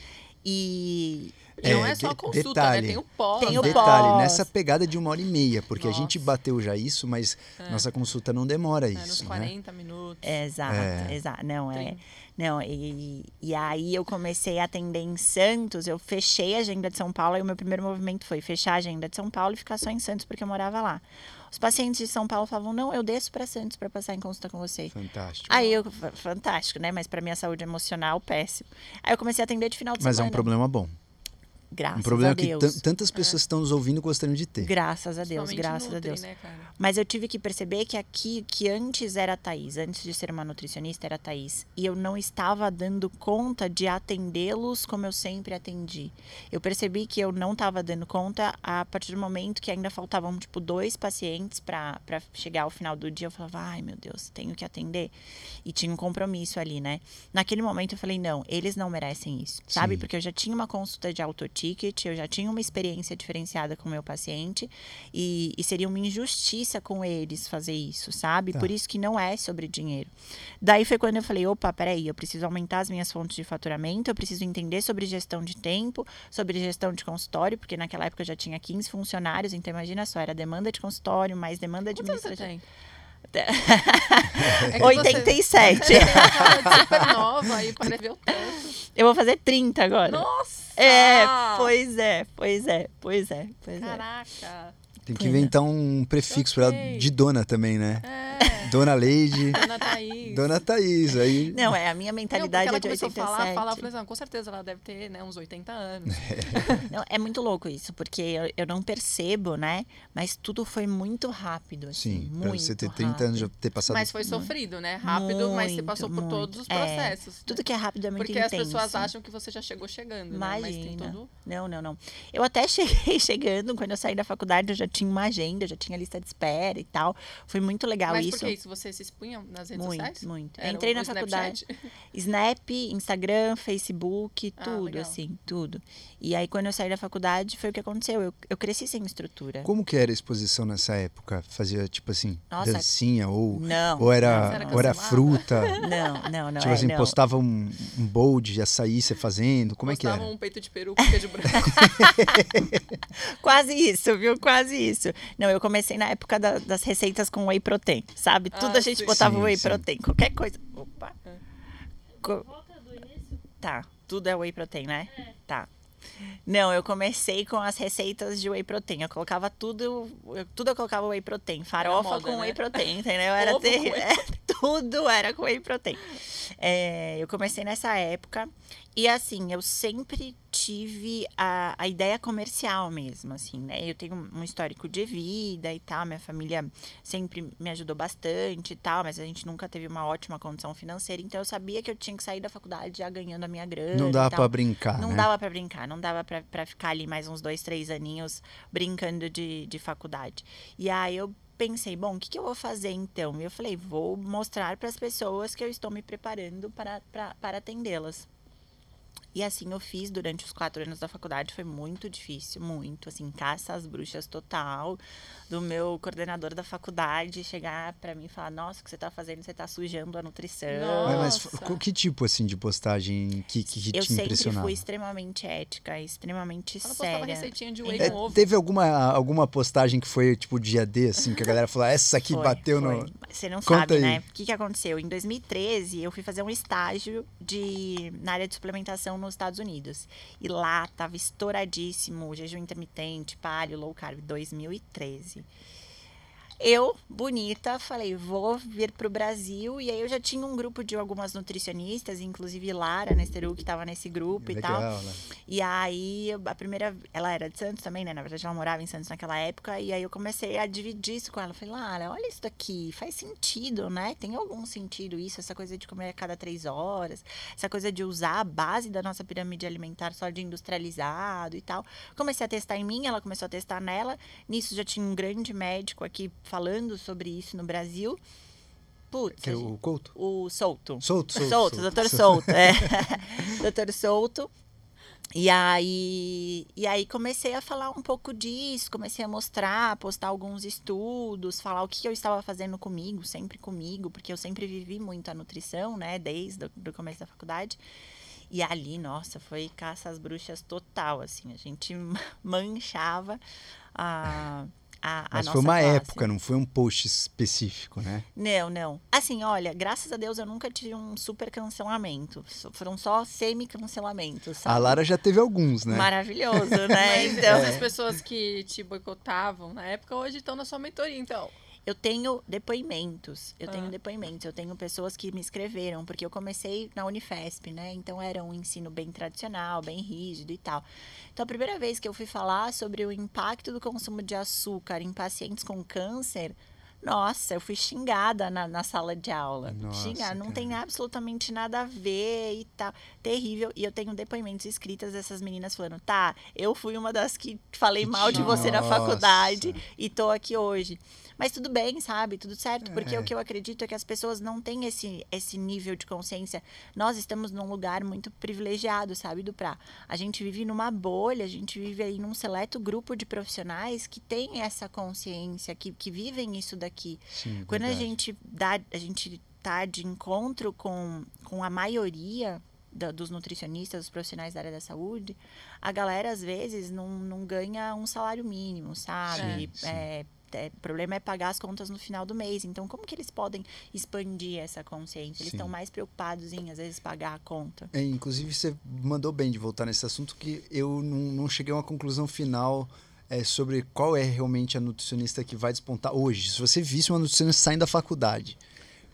E não é só a consulta, né? detalhe, né? Tem o pós. Tem o detalhe, pós. nessa pegada de uma hora e meia, porque Nossa. a gente bateu já isso, mas é. nossa consulta não demora é, isso. Nos 40 né? minutos. Exato, é. exato. Não, é. Não, e, e aí eu comecei a atender em Santos, eu fechei a agenda de São Paulo, e o meu primeiro movimento foi fechar a agenda de São Paulo e ficar só em Santos, porque eu morava lá. Os pacientes de São Paulo falavam: não, eu desço para Santos para passar em consulta com você. Fantástico. Aí eu, fantástico, né? Mas para minha saúde emocional, péssimo. Aí eu comecei a atender de final de Mas semana. Mas é um problema bom Graças um problema a que Deus. tan- tantas pessoas que estão nos ouvindo gostariam de ter. Graças a Deus, graças a Nutri, Deus. Né? Mas eu tive que perceber que aqui, que antes era a Thaís, antes de ser uma nutricionista era a Thaís. E eu não estava dando conta de atendê-los como eu sempre atendi. Eu percebi que eu não estava dando conta a partir do momento que ainda faltavam, tipo, dois pacientes para chegar ao final do dia. Eu falava, ai meu Deus, tenho que atender. E tinha um compromisso ali, né? Naquele momento eu falei, não, eles não merecem isso, sabe? Sim. Porque eu já tinha uma consulta de autoticket, eu já tinha uma experiência diferenciada com o meu paciente e, e seria uma injustiça com eles fazer isso, sabe? Tá. Por isso que não é sobre dinheiro. Daí foi quando eu falei, opa, peraí, eu preciso aumentar as minhas fontes de faturamento, eu preciso entender sobre gestão de tempo, sobre gestão de consultório, porque naquela época eu já tinha 15 funcionários, então imagina só, era demanda de consultório, mais demanda você administrativa. tem? É que você- 87. É que você fala de super nova ver o tanto. Eu vou fazer 30 agora. Nossa! É, pois é, pois é, pois é, pois é. Tem que é. inventar um prefixo pra ela de dona também, né? É, Dona Leide, Dona Thaís. Dona Thaís. Aí Não, é, a minha Não, porque mentalidade ela é de começou 87. a falar, falar, eu falei assim, "Ah, com certeza ela deve ter né, uns 80 anos. Não, é muito louco isso, porque eu, eu não percebo, né? Mas tudo foi muito rápido, assim, Sim, pra muito você ter 30 anos, já rápido. ter passado. Mas foi sofrido, né? Rápido, mas você Muito, passou por muito. todos os É, processos. Tudo que é rápido é muito Porque intenso. as pessoas acham que você já chegou chegando, né? Mas tem Imagina. tudo... Não, não, não. Eu até cheguei chegando, quando eu saí da faculdade, eu já tinha uma agenda, já tinha lista de espera e tal. Foi muito legal Mas isso. por que isso? Você se expunha nas redes Muito, sociais? muito. Era Entrei na Snapchat? faculdade. Snap, Instagram, Facebook, Ah, tudo, legal. assim, tudo. E aí, quando eu saí da faculdade, foi o que aconteceu. Eu, eu cresci sem estrutura. Como que era a exposição nessa época? Fazia, tipo assim, Nossa. dancinha ou, Não. ou era, era ou era fruta? Não, não, não. tipo é, assim, não. postava um, um bowl de açaí você fazendo? Como é que Postava era? um peito de peru com queijo branco. Quase isso, viu? Quase isso. Não, eu comecei na época da- das receitas com whey protein, sabe? Tudo Ah, a gente sim. botava Sim, whey sim. protein, qualquer coisa. Opa. É. Co- Tá, tudo é whey protein, né? Tá. Não, eu comecei com as receitas de whey protein. Eu colocava tudo, eu- tudo eu colocava whey protein, farofa moda, com né? whey protein, entendeu? Era Ovo tudo era com whey protein. É, eu comecei nessa época e assim, eu sempre tive a, a ideia comercial mesmo, assim, né? Eu tenho um histórico de vida e tal, minha família sempre me ajudou bastante e tal, mas a gente nunca teve uma ótima condição financeira, então eu sabia que eu tinha que sair da faculdade já ganhando a minha grana. Não dava tal. pra brincar, Não né? dava pra brincar, não dava pra ficar ali mais uns dois, três aninhos brincando de, de faculdade. E aí eu pensei, bom, o que, que eu vou fazer então? E eu falei, vou mostrar para as pessoas que eu estou me preparando para, para, para atendê-las. E assim eu fiz durante os quatro anos da faculdade, foi muito difícil, muito, assim, caça às bruxas total, do meu coordenador da faculdade chegar para mim e falar, nossa, o que você tá fazendo? Você tá sujando a nutrição. Mas, mas Nossa. co- que tipo assim de postagem que, que Eu te sempre impressionava? fui extremamente ética, extremamente Ela séria. receitinha de whey É, com ovo. teve alguma, alguma postagem que foi tipo dia D, assim, que a galera falou, "Ah, essa aqui Foi, bateu foi. no. Você não Conta sabe, aí. né? O que, que aconteceu? Em 2013, eu fui fazer um estágio de, na área de suplementação nos Estados Unidos. E lá tava estouradíssimo jejum intermitente, paleo, low carb, 2013. Eu, bonita, falei, vou vir pro Brasil. E aí eu já tinha um grupo de algumas nutricionistas, inclusive Lara Nesteru, que estava nesse grupo e tal. Legal, né? E aí, a primeira. Ela era de Santos também, né? Na verdade, ela morava em Santos naquela época. E aí eu comecei a dividir isso com ela. Eu Falei, Lara, olha isso daqui. Faz sentido, né? Tem algum sentido isso? Essa coisa de comer a cada três horas. Essa coisa de usar a base da nossa pirâmide alimentar só de industrializado e tal. Comecei a testar em mim, ela começou a testar nela. Nisso já tinha um grande médico aqui falando sobre isso no Brasil. Putz, Que gente- o Couto? o Souto. Solto, solto. Solto, doutor Souto, é. doutor Souto. E aí, e aí comecei a falar um pouco disso, comecei a mostrar, postar alguns estudos, falar o que eu estava fazendo comigo, sempre comigo, porque eu sempre vivi muito a nutrição, né, desde o começo da faculdade. E ali, nossa, foi caça às bruxas total, assim, a gente manchava a, a, a Mas nossa foi uma classe. época, não foi um post específico, né? Não, não. Assim, olha, graças a Deus eu nunca tive um super cancelamento. Foram só semi-cancelamentos, A? Lara já teve alguns, né? Maravilhoso, né? Mas Então, essas pessoas que te boicotavam na época hoje estão na sua mentoria, então. Eu tenho depoimentos, eu tenho Ah. depoimentos, eu tenho pessoas que me escreveram, porque eu comecei na Unifesp, né? Então era um ensino bem tradicional, bem rígido e tal. Então a primeira vez que eu fui falar sobre o impacto do consumo de açúcar em pacientes com câncer, nossa, eu fui xingada na, na sala de aula. Nossa, xingada, não tem absolutamente nada a ver e tal. Terrível. E eu tenho depoimentos escritas dessas meninas falando, tá, eu fui uma das que falei mal de você na nossa. faculdade e tô aqui hoje. Mas tudo bem, sabe? Tudo certo, porque É. o que eu acredito é que as pessoas não têm esse, esse nível de consciência. Nós estamos num lugar muito privilegiado, sabe, do pra. A gente vive numa bolha, a gente vive aí num seleto grupo de profissionais que tem essa consciência, que, que vivem isso daqui. Sim, Quando a verdade. gente dá, a gente tá de encontro com, com a maioria da- dos nutricionistas, dos profissionais da área da saúde, a galera às vezes não, não ganha um salário mínimo, sabe? Sim, sim. É, é, o problema é pagar as contas no final do mês. Então, como que eles podem expandir essa consciência? Eles estão mais preocupados em, às vezes, pagar a conta. É, inclusive, você mandou bem de voltar nesse assunto, que eu não, não cheguei a uma conclusão final é, sobre qual é realmente a nutricionista que vai despontar hoje. Se você visse uma nutricionista saindo da faculdade,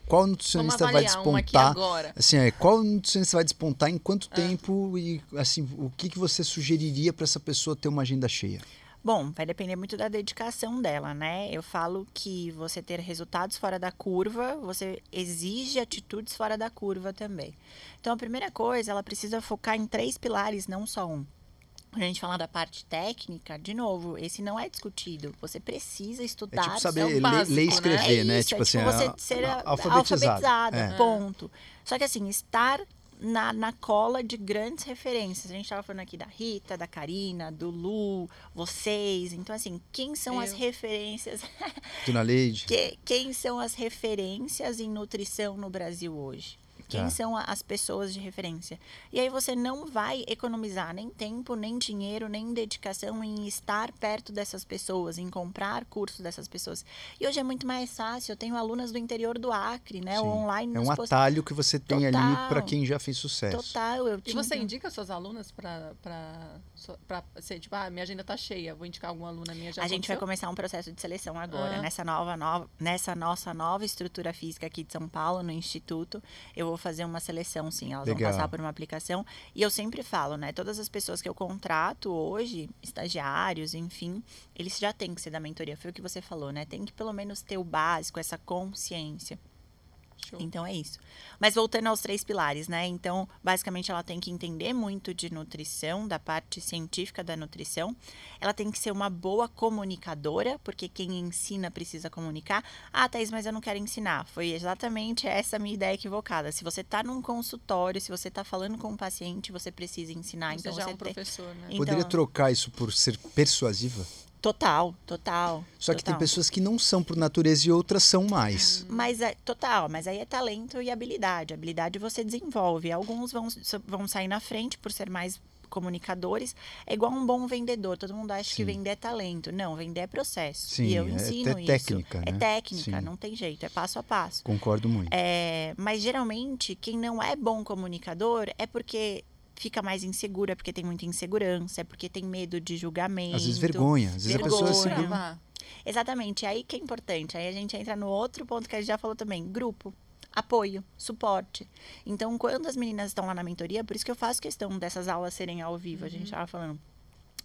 qual nutricionista vai despontar? agora. Assim, é, qual nutricionista vai despontar em quanto Ah. tempo e assim, o que, que você sugeriria para essa pessoa ter uma agenda cheia? Bom, vai depender muito da dedicação dela, né? Eu falo que você ter resultados fora da curva, você exige atitudes fora da curva também. Então, a primeira coisa, ela precisa focar em três pilares, não só um. Quando a gente fala da parte técnica, de novo, esse não é discutido. Você precisa É estudar. tipo saber é o ler, básico, ler e né? escrever, É né? isso, Tipo é assim, tipo você a- ser alfabetizado. alfabetizada, É. ponto. Só que assim, estar na, na cola de grandes referências. A gente estava falando aqui da Rita, da Karina, do Lu, vocês. Então, assim, quem são as Eu. referências? Dona Leide. Que- quem são as referências em nutrição no Brasil hoje? Quem Tá. são as pessoas de referência? E aí você não vai economizar nem tempo, nem dinheiro, nem dedicação em estar perto dessas pessoas, em comprar curso dessas pessoas. E hoje é muito mais fácil. Eu tenho alunas do interior do Acre, né? Sim. O online É um post- atalho que você tem ali Total. para quem já fez sucesso. Total, eu E tinha você indica suas alunas pra, pra ser, tipo, ah, minha agenda tá cheia, vou indicar alguma aluna minha já a gente vai aconteceu? começar um processo de seleção agora, Ah. nessa nova, nova, nessa nossa nova estrutura física aqui de São Paulo, no Instituto. Eu vou fazer uma seleção, sim. Elas Legal. vão passar por uma aplicação. E eu sempre falo, né? Todas as pessoas que eu contrato hoje, estagiários, enfim, eles já têm que ser da mentoria. Foi o que você falou, né? Tem que pelo menos ter o básico, essa consciência. Show. Então é isso. Mas voltando aos três pilares, né? Então, basicamente, ela tem que entender muito de nutrição, da parte científica da nutrição. Ela tem que ser uma boa comunicadora, porque quem ensina precisa comunicar. Ah, Thaís, mas eu não quero ensinar. Foi exatamente essa minha ideia equivocada. Se você está num consultório, se você está falando com um paciente, você precisa ensinar. Você então já é você um tem... professor, né? Então- Poderia trocar isso por ser persuasiva? Total, total. Só que tem pessoas que não são por natureza e outras são mais. Mas é total, mas aí é talento e habilidade. Habilidade você desenvolve. Alguns vão, vão sair na frente por ser mais comunicadores. É igual um bom vendedor. Todo mundo acha que Sim. vender é talento. Não, vender é processo. Sim, e eu é ensino até isso. técnica, É né? técnica, Sim. não tem jeito, é passo a passo. Concordo muito. É, mas geralmente, quem não é bom comunicador é porque fica mais inseguro, é porque tem muita insegurança, é porque tem medo de julgamento. Às vezes vergonha. Às vezes a pessoa se vergonha. viu. Gravar. Exatamente, aí que é importante. Aí a gente entra no outro ponto que a gente já falou também: grupo, apoio, suporte. Então, quando as meninas estão lá na mentoria, por isso que eu faço questão dessas aulas serem ao vivo, a gente tava falando.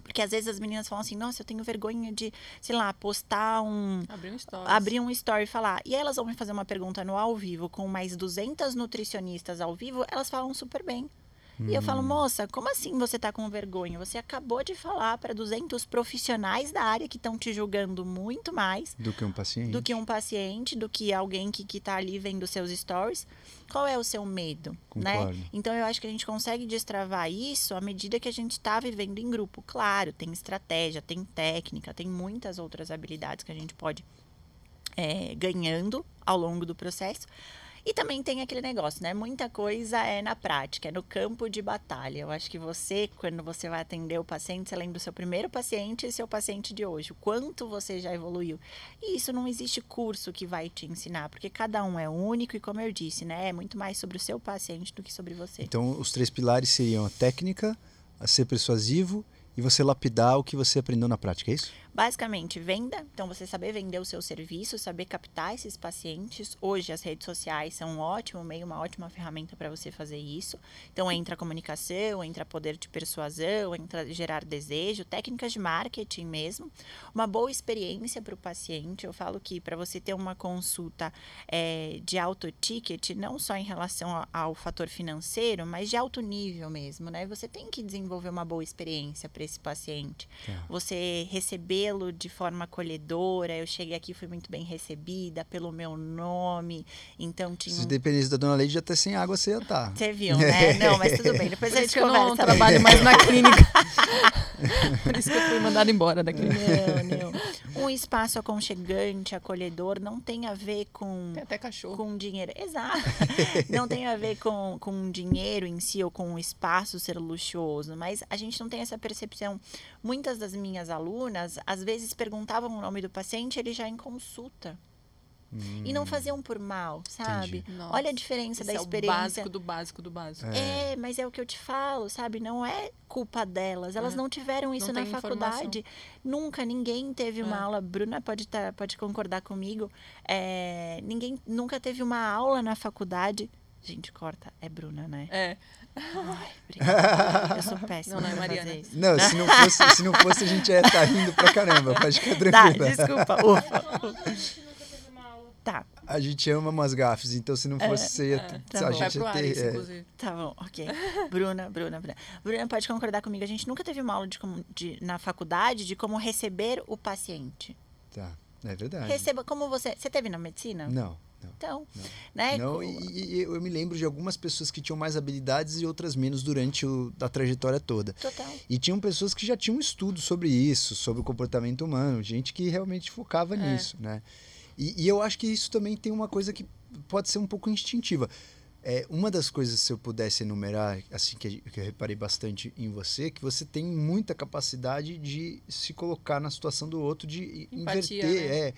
Porque às vezes as meninas falam assim: nossa, eu tenho vergonha de, sei lá, postar um. Abrir um story. Abrir um story e falar. E aí elas vão me fazer uma pergunta no ao vivo com mais 200 nutricionistas ao vivo, elas falam super bem. E eu Hum. falo, moça, como assim você tá com vergonha? Você acabou de falar para 200 profissionais da área que estão te julgando muito mais Do que um paciente. do que um paciente, do que alguém que, que tá ali vendo seus stories. Qual é o seu medo, Concordo. né? Então eu acho que a gente consegue destravar isso à medida que a gente tá vivendo em grupo. Claro, tem estratégia, tem técnica, tem muitas outras habilidades que a gente pode é, ganhando ao longo do processo. E também tem aquele negócio, né? Muita coisa é na prática, é no campo de batalha. Eu acho que você, quando você vai atender o paciente, você lembra do seu primeiro paciente e seu paciente de hoje. O quanto você já evoluiu. E isso não existe curso que vai te ensinar, porque cada um é único e, como eu disse, né? É muito mais sobre o seu paciente do que sobre você. Então, os três pilares seriam a técnica, a ser persuasivo e você lapidar o que você aprendeu na prática, é isso? Basicamente, venda. Então, você saber vender o seu serviço, saber captar esses pacientes. Hoje, as redes sociais são um ótimo meio, uma ótima ferramenta para você fazer isso. Então, entra a comunicação, entra poder de persuasão, entra gerar desejo, técnicas de marketing mesmo. Uma boa experiência para o paciente. Eu falo que para você ter uma consulta é, de alto ticket, não só em relação ao, ao fator financeiro, mas de alto nível mesmo, né? Você tem que desenvolver uma boa experiência para esse paciente. Tá. Você receber recebê-lo de forma acolhedora. Eu cheguei aqui, fui muito bem recebida pelo meu nome. Então tinha. Se dependesse da Dona Leide, até sem água você ia estar. Você viu, né? Não, mas tudo bem. Depois Por a gente que eu não conversa. trabalho mais na clínica. Por isso que eu fui mandada embora da clínica. Não, não. Um espaço aconchegante, acolhedor, não tem a ver com Tem até cachorro. com dinheiro. Exato. Não tem a ver com, com dinheiro em si ou com o espaço ser luxuoso, mas a gente não tem essa percepção. Muitas das minhas alunas, às vezes, perguntavam o nome do paciente, ele já em consulta. E não faziam por mal, sabe? Olha a diferença Esse da é o experiência. básico do básico do básico. É, mas é o que eu te falo, sabe? Não é culpa delas. Elas É. não tiveram isso na tem faculdade. Nunca ninguém teve uma É. aula. Bruna pode, tá, pode concordar comigo. É, ninguém nunca teve uma aula na faculdade. Gente, corta. É Bruna, né? É. Ai, obrigada. Eu sou péssima Não, não, é Mariana. fazer isso. Não, se não fosse, se não fosse a gente ia estar rindo pra caramba. Pode ficar Tá, tranquila. desculpa. Ufa. Tá, A gente ama umas gafes, então se não fosse você, ia, tá a bom. Gente pro ia ter. é, inclusive. tá bom, ok. Bruna, Bruna, Bruna. Bruna pode concordar comigo. A gente nunca teve uma aula de, de- na faculdade de como receber o paciente. tá, é verdade. Receba como você. Você teve na medicina? Não, não. Então, Não. né? Não, e, e eu me lembro de algumas pessoas que tinham mais habilidades e outras menos durante o, a trajetória toda. Total. E tinham pessoas que já tinham um estudo sobre isso, sobre o comportamento humano, gente que realmente focava É. nisso, né? E, e eu acho que isso também tem uma coisa que pode ser um pouco instintiva. É, uma das coisas, se eu pudesse enumerar, assim, que, que eu reparei bastante em você, que você tem muita capacidade de se colocar na situação do outro, de Empatia, inverter, né? é,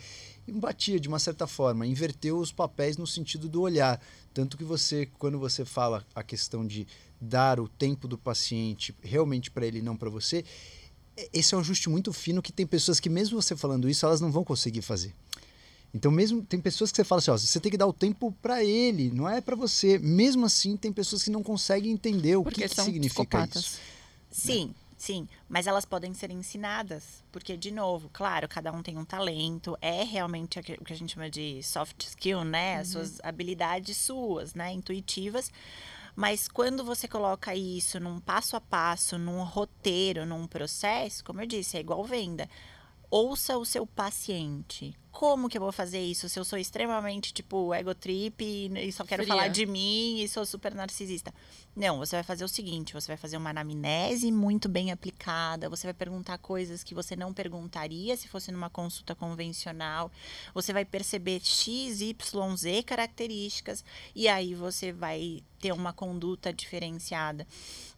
empatia de uma certa forma, inverter os papéis no sentido do olhar. Tanto que você, quando você fala a questão de dar o tempo do paciente realmente para ele, não para você, é- esse é um ajuste muito fino que tem pessoas que, mesmo você falando isso, elas não vão conseguir fazer. Então, mesmo tem pessoas que você fala assim, ó, você tem que dar o tempo para ele, não é para você. Mesmo assim, tem pessoas que não conseguem entender o Porque que, que significa psicopatas. isso. Sim, sim. Mas elas podem ser ensinadas. Porque, de novo, claro, cada um tem um talento. É realmente o que o que a gente chama de soft skill, né? As suas habilidades suas, né? Intuitivas. Mas quando você coloca isso num passo a passo, num roteiro, num processo, como eu disse, é igual venda. Ouça o seu paciente. Como que eu vou fazer isso se eu sou extremamente, tipo, ego trip e e só quero Fria. falar de mim e sou super narcisista? Não, você vai fazer o seguinte: você vai fazer uma anamnese muito bem aplicada, você vai perguntar coisas que você não perguntaria se fosse numa consulta convencional, você vai perceber X, Y, Z características, e aí você vai ter uma conduta diferenciada.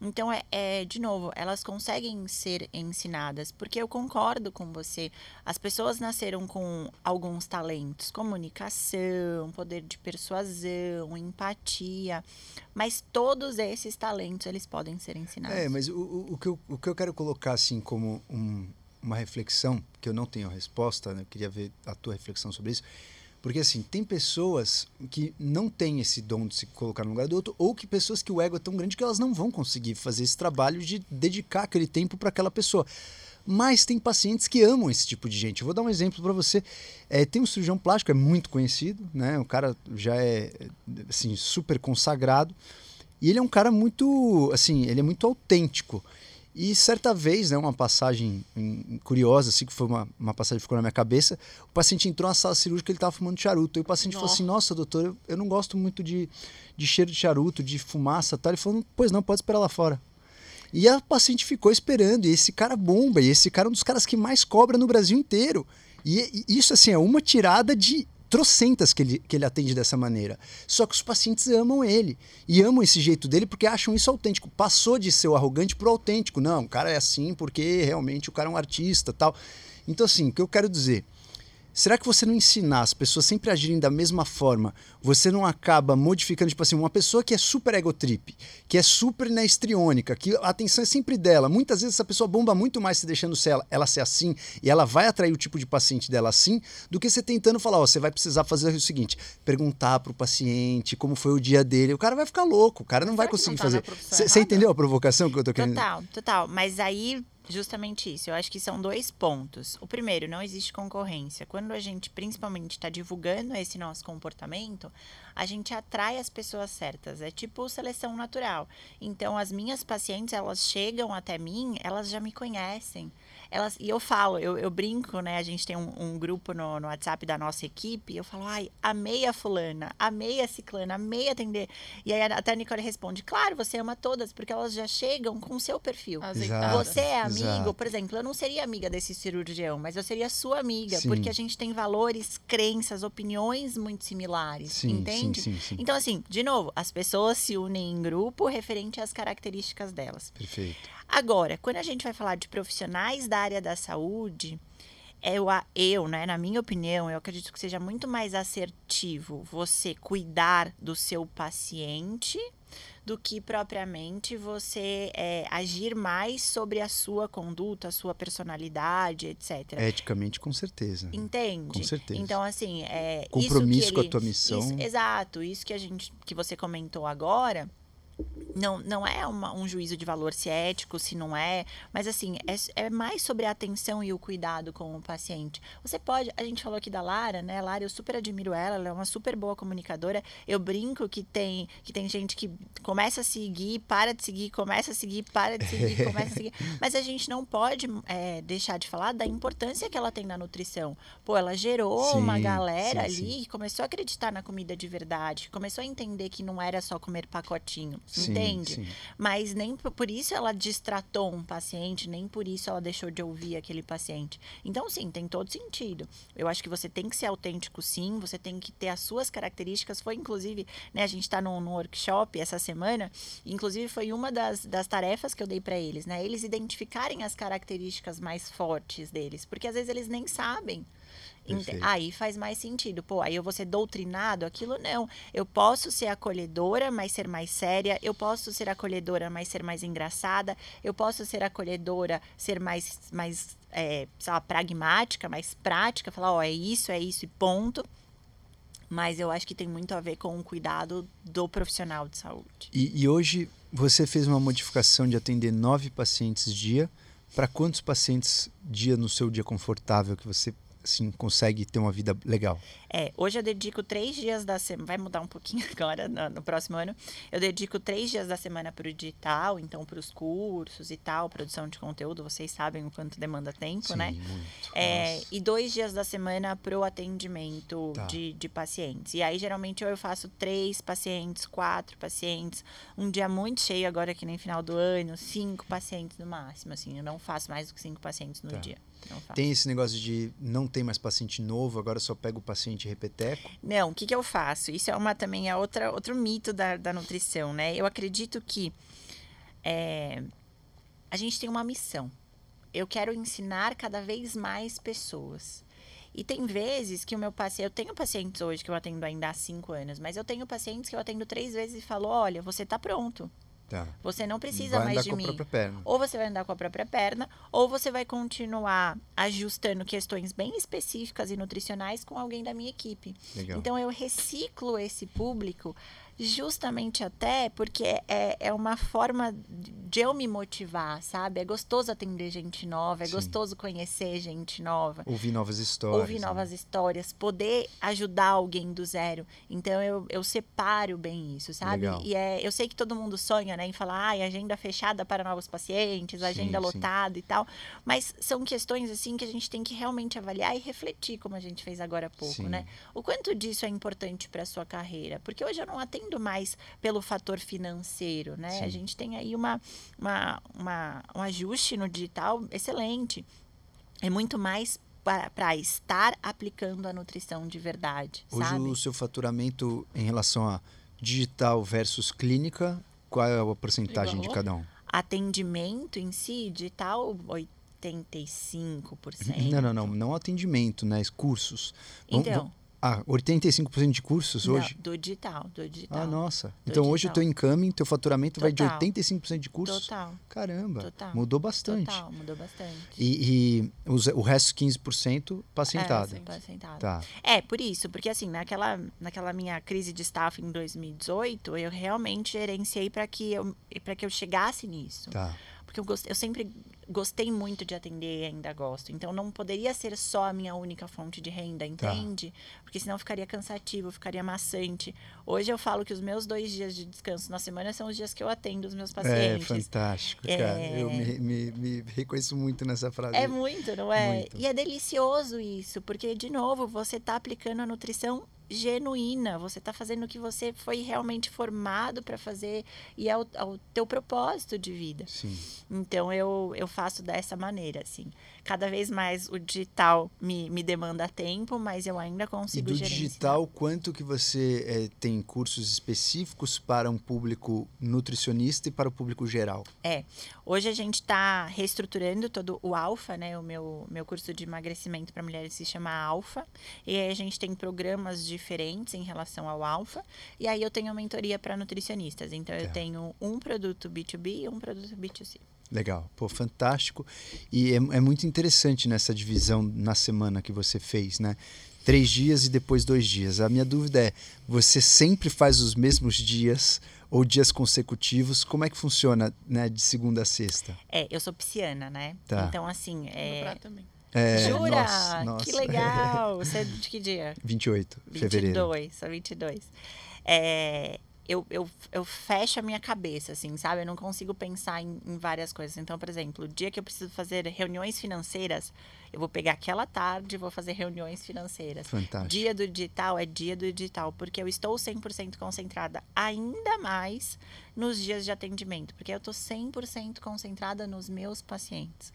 Então, é, é, de novo, elas conseguem ser ensinadas, porque eu concordo com você. As pessoas nasceram com alguns talentos, comunicação, poder de persuasão, empatia, mas todos esses talentos eles podem ser ensinados. É, mas o, o, que eu, o que eu quero colocar assim como um- uma reflexão, que eu não tenho resposta, né? eu queria ver a tua reflexão sobre isso, porque assim, tem pessoas que não têm esse dom de se colocar no lugar do outro, ou que pessoas que o ego é tão grande que elas não vão conseguir fazer esse trabalho de dedicar aquele tempo para aquela pessoa. Mas tem pacientes que amam esse tipo de gente. Eu vou dar um exemplo para você. É, tem um cirurgião plástico, é muito conhecido, né? O cara já é assim, super consagrado. E ele é um cara muito, assim, ele é muito autêntico. E certa vez, né, uma passagem curiosa, assim, que foi uma, uma passagem que ficou na minha cabeça, o paciente entrou na sala cirúrgica e ele estava fumando charuto. E o paciente falou Nó. assim, nossa, doutor, eu, eu não gosto muito de, de cheiro de charuto, de fumaça tal. Ele falou, pois não, pode esperar lá fora. E a paciente ficou esperando, e esse cara bomba, e esse cara é um dos caras que mais cobra no Brasil inteiro. E, e isso, assim, é uma tirada de trocentas que ele, que ele atende dessa maneira. Só que os pacientes amam ele. E amam esse jeito dele porque acham isso autêntico. Passou de ser o arrogante pro autêntico. Não, o cara é assim porque realmente o cara é um artista tal. Então, assim, o que eu quero dizer? Será que você não ensinar as pessoas sempre a agirem da mesma forma, você não acaba modificando, tipo assim, uma pessoa que é super egotrip, que é super né, estriônica, que a atenção é sempre dela. Muitas vezes essa pessoa bomba muito mais se deixando ser ela, ela ser assim, e ela vai atrair o tipo de paciente dela assim, do que você tentando falar, ó, você vai precisar fazer o seguinte, perguntar pro paciente como foi o dia dele. O cara vai ficar louco, o cara não Será vai conseguir não tá fazer. Você entendeu a provocação que eu tô querendo? Total, total. Mas aí, justamente isso. Eu acho que são dois pontos. O primeiro, não existe concorrência. Quando a gente, principalmente, está divulgando esse nosso comportamento, a gente atrai as pessoas certas. É tipo seleção natural. Então, as minhas pacientes, elas chegam até mim, elas já me conhecem. Elas, e eu falo, eu, eu brinco, né? A gente tem um, um grupo no, no WhatsApp da nossa equipe. Eu falo, ai, amei a fulana, amei a ciclana, amei atender. E aí até a Nicole responde, claro, você ama todas, porque elas já chegam com o seu perfil. Azeitada. Você é amigo, exato. por exemplo, eu não seria amiga desse cirurgião, mas eu seria sua amiga, Sim. porque a gente tem valores, crenças, opiniões muito similares, Sim, entende? sim, sim, sim. Então, assim, de novo, as pessoas se unem em grupo referente às características delas. Perfeito. Agora, quando a gente vai falar de profissionais da área da saúde, eu, a- eu, né, na minha opinião, eu acredito que seja muito mais assertivo você cuidar do seu paciente do que propriamente você é, agir mais sobre a sua conduta, a sua personalidade, etc. Eticamente, com certeza. Entende? Com certeza. Então, assim, é, Compromisso isso que com a ele- tua missão. isso- exato, isso que a gente, que você comentou agora, não, não é uma- um juízo de valor se é ético, se não é, mas assim, é, é mais sobre a atenção e o cuidado com o paciente. Você pode, a gente falou aqui da Lara, né? Lara, eu super admiro ela, ela é uma super boa comunicadora. Eu brinco que tem, que tem gente que começa a seguir, para de seguir, começa a seguir, para de seguir, começa a seguir. Mas a gente não pode é, deixar de falar da importância que ela tem na nutrição. Pô, ela gerou uma Sim, galera sim, ali sim. que começou a acreditar na comida de verdade, que começou a entender que não era só comer pacotinho, Sim, entende? sim. Mas nem por isso ela distratou um paciente, nem por isso ela deixou de ouvir aquele paciente. Então, sim, tem todo sentido. Eu acho que você tem que ser autêntico, sim, você tem que ter as suas características. Foi, inclusive, né, a gente está num, num workshop essa semana, inclusive foi uma das, das tarefas que eu dei para eles, né? Eles identificarem as características mais fortes deles, porque às vezes eles nem sabem. Perfeito. Aí faz mais sentido. Pô, aí eu vou ser doutrinado? Aquilo não. Eu posso ser acolhedora, mas ser mais séria. Eu posso ser acolhedora, mas ser mais engraçada. Eu posso ser acolhedora, ser mais, mais é, sei lá, pragmática, mais prática. Falar, ó, é isso, é isso e ponto. Mas eu acho que tem muito a ver com o cuidado do profissional de saúde. E, e hoje você fez uma modificação de atender nove pacientes dia. Para quantos pacientes dia no seu dia confortável que você assim, consegue ter uma vida legal? É, hoje eu dedico três dias da semana. Vai mudar um pouquinho agora, no, no próximo ano. Eu dedico três dias da semana para o digital, então para os cursos e tal, produção de conteúdo. Vocês sabem o quanto demanda tempo, né? muito. É, e dois dias da semana para o atendimento Tá. de, de pacientes. E aí, geralmente, eu faço três pacientes, quatro pacientes. Um dia muito cheio, agora que nem final do ano, cinco pacientes no máximo. Assim, eu não faço mais do que cinco pacientes no Tá. dia. Tem esse negócio de não tem mais paciente novo, agora só pega o paciente repeteco. Não, o que, que eu faço? Isso é uma também é outra, outro mito da, da nutrição, né? Eu acredito que é, a gente tem uma missão. Eu quero ensinar cada vez mais pessoas. E tem vezes que o meu paciente. Eu tenho pacientes hoje que eu atendo ainda há cinco anos, mas eu tenho pacientes que eu atendo três vezes e falo: olha, você tá pronto. Tá. Você não precisa Vai mais de mim. Ou você vai andar com a própria perna, ou você vai continuar ajustando questões bem específicas e nutricionais com alguém da minha equipe. Legal. Então eu reciclo esse público justamente até porque é, é uma forma de eu me motivar, sabe? É gostoso atender gente nova, é Sim. gostoso conhecer gente nova. Ouvir novas histórias. Ouvir né? novas histórias, poder ajudar alguém do zero. Então eu, eu separo bem isso, sabe? Legal. E é, eu sei que todo mundo sonha, né, em falar, ai, agenda fechada para novos pacientes, agenda Sim, sim. lotada e tal. Mas são questões assim que a gente tem que realmente avaliar e refletir, como a gente fez agora há pouco, Sim. né? O quanto disso é importante para sua carreira? Porque hoje eu não atendo mais pelo fator financeiro, né? Sim. A gente tem aí uma, uma, uma- um ajuste no digital excelente. É muito mais para estar aplicando a nutrição de verdade, Hoje sabe? o seu faturamento em relação a digital versus clínica, qual é a porcentagem de Igualou? cada um? Atendimento em si, digital, oi- 85%. Não, não, não. Não atendimento, né? Cursos. Então, Ah, 85% de cursos não, hoje? do digital, do digital. Ah, nossa. Do Então hoje o digital. teu incoming, teu faturamento vai de Total. 85% de cursos? Total, Caramba, Total. mudou bastante. total, mudou bastante. E, e os- o resto 15% pacientado. É, pacientado. Tá. É, por isso, porque assim, naquela, naquela minha crise de staff em 2018, eu realmente gerenciei para que eu para que eu chegasse nisso. Tá. Porque eu, gost, eu sempre gostei muito de atender e ainda gosto. Então não poderia ser só a minha única fonte de renda, Tá. entende? Porque senão ficaria cansativo, ficaria maçante. Hoje eu falo que os meus dois dias de descanso na semana são os dias que eu atendo os meus É pacientes. fantástico, É. cara. Eu me, me- me reconheço muito nessa frase. É muito, não é? Muito. E é delicioso isso, porque, de novo, você está aplicando a nutrição genuína, você está fazendo o que você foi realmente formado para fazer e é o, é o teu propósito de vida. Sim. Então, eu, eu faço dessa maneira, assim. Cada vez mais o digital me, me demanda tempo, mas eu ainda E consigo do gerenciar. digital, quanto que você eh, tem cursos específicos para um público nutricionista e para o público geral? Hoje a gente está reestruturando todo o Alfa, né? O meu, meu curso de emagrecimento para mulheres se chama Alfa. E aí a gente tem programas diferentes em relação ao Alfa. E aí eu tenho mentoria para nutricionistas. Então eu Tá. tenho um produto B2B e um produto B2C. Legal, pô, fantástico. E é, é muito interessante nessa divisão na semana que você fez, né? Três dias e depois dois dias. A minha dúvida é: você sempre faz os mesmos dias ou dias consecutivos? Como é que funciona, né, de segunda a sexta? É, eu sou pisciana, né? Tá. Então, assim. É... também. É, Jura? nossa, nossa. Que legal! Você é de que dia? 28 de fevereiro. 22, sou 22. É, eu, eu, eu fecho a minha cabeça, assim, sabe? Eu não consigo pensar em, em várias coisas. Então, por exemplo, o dia que eu preciso fazer reuniões financeiras, eu vou pegar aquela tarde e vou fazer reuniões financeiras. Fantástico. Dia do digital é dia do digital, porque eu estou 100% concentrada ainda mais nos dias de atendimento, porque eu estou 100% concentrada nos meus pacientes.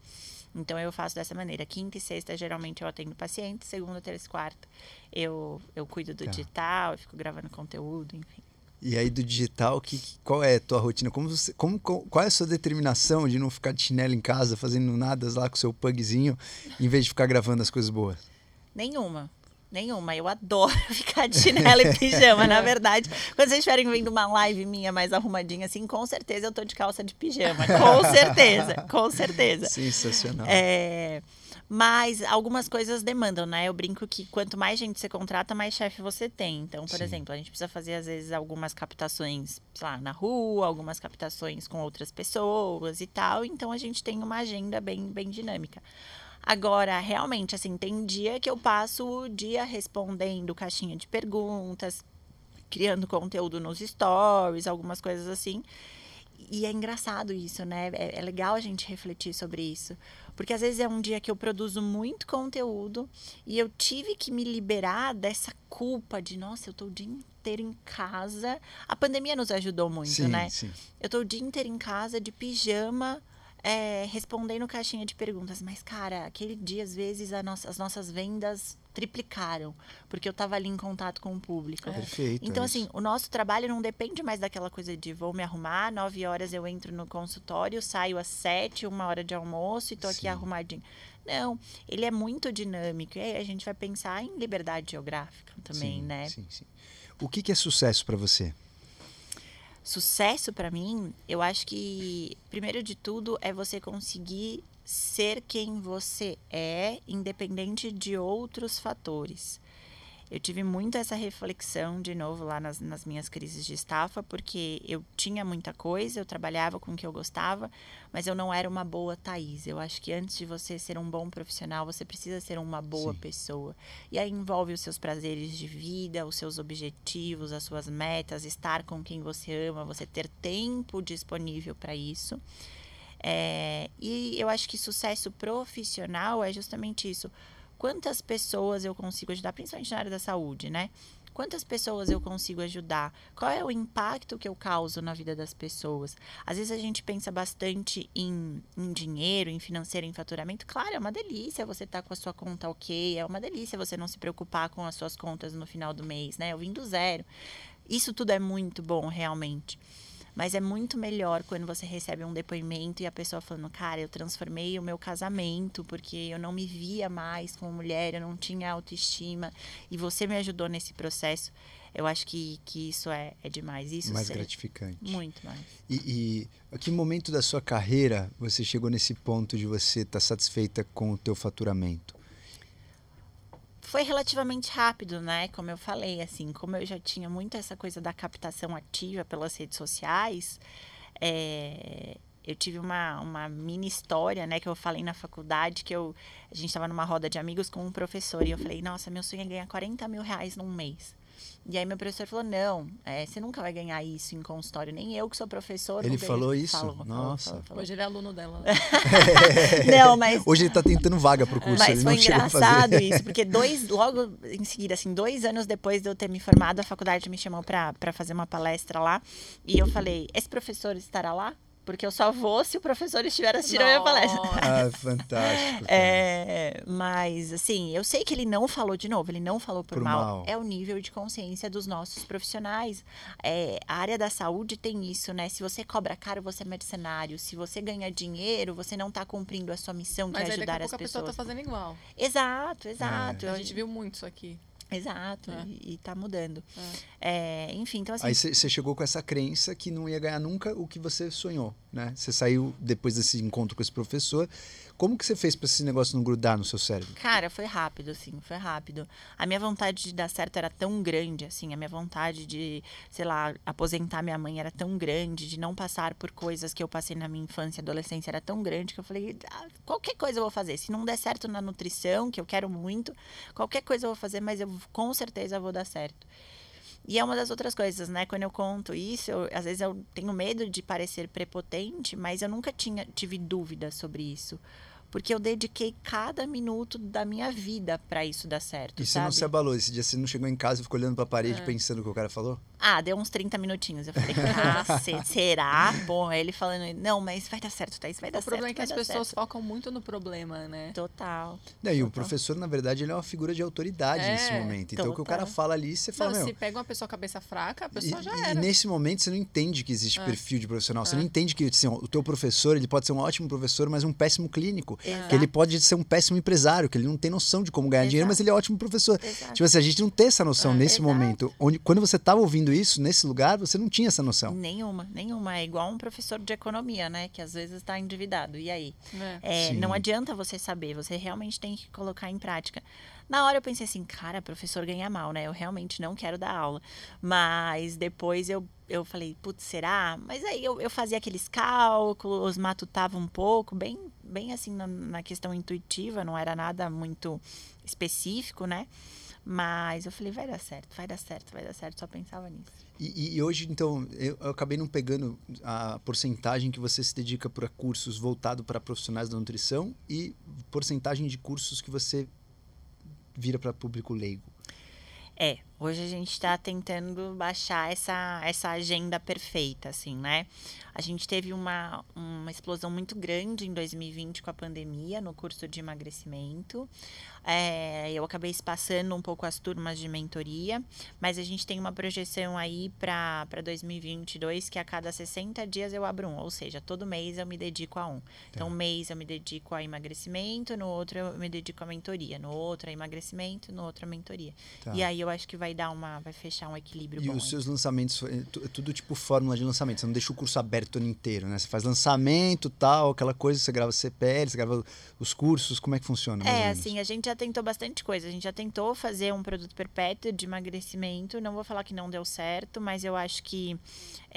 Então eu faço dessa maneira. Quinta e sexta, geralmente eu atendo paciente. Segunda, terça e quarta, eu, eu cuido do Tá. digital, eu fico gravando conteúdo, enfim. E aí do digital, que, qual é a tua rotina? Como você, como, qual qual é a sua determinação de não ficar de chinelo em casa, fazendo nada lá com o seu pugzinho, em vez de ficar gravando as coisas boas? Nenhuma. Nenhuma. Eu adoro ficar de chinelo e pijama, na verdade. Quando vocês estiverem vendo uma live minha mais arrumadinha assim, com certeza eu tô de calça de pijama. Com certeza, com certeza. Sensacional. É, mas algumas coisas demandam, né? Eu brinco que quanto mais gente você contrata, mais chefe você tem. Então, por Sim. exemplo, a gente precisa fazer, às vezes, algumas captações, sei lá, na rua, algumas captações com outras pessoas e tal. Então, a gente tem uma agenda bem, bem dinâmica. Agora, realmente, assim, tem dia que eu passo o dia respondendo caixinha de perguntas, criando conteúdo nos stories, algumas coisas assim. E é engraçado isso, né? É, é legal a gente refletir sobre isso. Porque às vezes é um dia que eu produzo muito conteúdo e eu tive que me liberar dessa culpa de, nossa, eu tô o dia inteiro em casa. A pandemia nos ajudou muito, sim, né? sim. Eu tô o dia inteiro em casa, de pijama, é, respondendo caixinha de perguntas. Mas, cara, aquele dia, às vezes, nossa- as nossas vendas triplicaram. Porque eu tava ali em contato com o público. Perfeito. Então, é assim, o nosso trabalho não depende mais daquela coisa de vou me arrumar, nove horas eu entro no consultório, saio às sete, uma hora de almoço e tô aqui Sim. arrumadinho. Não, ele é muito dinâmico. E aí a gente vai pensar em liberdade geográfica também, sim, né? Sim, sim. O que, que é sucesso para você? Sucesso pra mim, eu acho que primeiro de tudo é você conseguir ser quem você é, independente de outros fatores. Eu tive muito essa reflexão de novo lá nas, nas minhas crises de estafa, porque eu tinha muita coisa, eu trabalhava com o que eu gostava, mas eu não era uma boa Thaís. Eu acho que antes de você ser um bom profissional, você precisa ser uma boa Sim. pessoa. E aí envolve os seus prazeres de vida, os seus objetivos, as suas metas, estar com quem você ama, você ter tempo disponível para isso. É, e eu acho que sucesso profissional é justamente isso. Quantas pessoas eu consigo ajudar, principalmente na área da saúde, né? Quantas pessoas eu consigo ajudar? Qual é o impacto que eu causo na vida das pessoas? Às vezes a gente pensa bastante em, em dinheiro, em financeiro, em faturamento. Claro, é uma delícia você estar com a sua conta ok, é uma delícia você não se preocupar com as suas contas no final do mês, né? Eu vim do zero. Isso tudo é muito bom, realmente. Mas é muito melhor quando você recebe um depoimento e a pessoa falando, cara, eu transformei o meu casamento porque eu não me via mais como mulher, eu não tinha autoestima e você me ajudou nesse processo. Eu acho que, que isso é, é demais. Isso mais gratificante. Muito mais. E, e a que momento da sua carreira você chegou nesse ponto de você estar satisfeita com o teu faturamento? Foi relativamente rápido, né? Como eu falei, assim, como eu já tinha muito essa coisa da captação ativa pelas redes sociais, é, eu tive uma, uma mini história, né? Que eu falei na faculdade, que eu, a gente estava numa roda de amigos com um professor e eu falei, nossa, meu sonho é ganhar 40 mil reais num mês. E aí meu professor falou, não, é, você nunca vai ganhar isso em consultório, nem eu que sou professor. Ele não ganho." falou isso? Falou, Nossa. falou, falou. Hoje ele é aluno dela. né? Não, mas Hoje ele está tentando vaga pro curso, Mas ele foi não chegou a engraçado fazer. isso, porque dois, logo em seguida, assim, dois anos depois de eu ter me formado, a faculdade me chamou para fazer uma palestra lá. E eu falei, esse professor estará lá? Porque eu só vou se o professor estiver assistindo a minha palestra. Ah, fantástico. É, mas, assim, eu sei que ele não falou de novo, ele não falou por, Por mal. mal. É o nível de consciência dos nossos profissionais. É, a área da saúde tem isso, né? Se você cobra caro, você é mercenário. Se você ganha dinheiro, você não está cumprindo a sua missão, que Mas é aí daqui ajudar a as pouco a pessoa pessoas. tá fazendo igual. Exato, exato. A Eu- gente viu muito isso aqui. Exato, É. e, e tá mudando. É, enfim, então assim, Aí você chegou com essa crença que não ia ganhar nunca o que você sonhou, né? Você saiu depois desse encontro com esse professor. Como que você fez para esse negócio não grudar no seu cérebro? cara, foi rápido, assim, foi rápido. A minha vontade de dar certo era tão grande, assim, a minha vontade de, sei lá, aposentar minha mãe era tão grande, de não passar por coisas que eu passei na minha infância e adolescência era tão grande que eu falei, ah, qualquer coisa eu vou fazer. Se não der certo na nutrição, que eu quero muito, qualquer coisa eu vou fazer, mas eu com certeza vou dar certo. E é uma das outras coisas, né? Quando eu conto isso, eu- às vezes eu tenho medo de parecer prepotente, mas eu nunca tinha, tive dúvida sobre isso. Porque eu dediquei cada minuto da minha vida para isso dar certo, E você sabe? não se abalou? Esse dia você não chegou em casa e ficou olhando para a parede É. pensando o que o cara falou? Ah, deu uns 30 minutinhos. Eu falei, cacete, será? Bom, aí ele falando, não, mas vai dar certo, Thaís, vai dar O certo. problema é que as pessoas certo." focam muito no problema, né? Total. Não, e o Total. professor, na verdade, ele é uma figura de autoridade nesse É, momento. Então, o que o cara total. fala ali, você fala, Não, meu... se pega uma pessoa cabeça fraca, a pessoa E, já e era. nesse momento você não entende que existe É. perfil de profissional. Você não entende que assim, o teu professor ele pode ser um ótimo professor, mas um péssimo clínico. Exato. Que ele pode ser um péssimo empresário, que ele não tem noção de como ganhar dinheiro, mas Exato. ele é um ótimo professor. Exato. Tipo assim, a gente não tem essa noção É. nesse Exato. momento. Onde, quando você estava ouvindo isso, nesse lugar, você não tinha essa noção. Nenhuma, nenhuma. É igual um professor de economia, né? Que às vezes está endividado. E aí? É, Sim. não adianta você saber, você realmente tem que colocar em prática. Na hora eu pensei assim, cara, professor ganha mal, né? Eu realmente não quero dar aula. Mas depois eu, eu falei, putz, será? Mas aí eu, eu fazia aqueles cálculos, matutava um pouco, bem, bem assim na, na questão intuitiva, não era nada muito específico, né? Mas eu falei, vai dar certo, vai dar certo, vai dar certo, só pensava nisso. E, e hoje, então, eu, eu acabei não pegando a porcentagem que você se dedica para cursos voltado para profissionais da nutrição e porcentagem de cursos que você vira para público leigo. É, hoje a gente está tentando baixar essa, essa agenda perfeita, assim, né? A gente teve uma, uma explosão muito grande em 2020 com a pandemia no curso de emagrecimento. É, eu acabei espaçando um pouco as turmas de mentoria, mas a gente tem uma projeção aí para 2022 que a cada 60 dias eu abro um, ou seja, todo mês eu me dedico a um. Então, um mês eu me dedico a emagrecimento, no outro eu me dedico a mentoria, no outro a emagrecimento, no outro a mentoria. Tá. E aí eu acho que vai dar uma, vai fechar um equilíbrio E bom. os aí. seus lançamentos, é é tudo tipo fórmula de lançamento. Você não deixa o curso aberto o ano inteiro, né? Você faz lançamento, tal, aquela coisa, você grava CPL, você grava os cursos, como é que funciona? É, assim, a gente já tentou bastante coisa. A gente já tentou fazer um produto perpétuo de emagrecimento. Não vou falar que não deu certo, mas eu acho que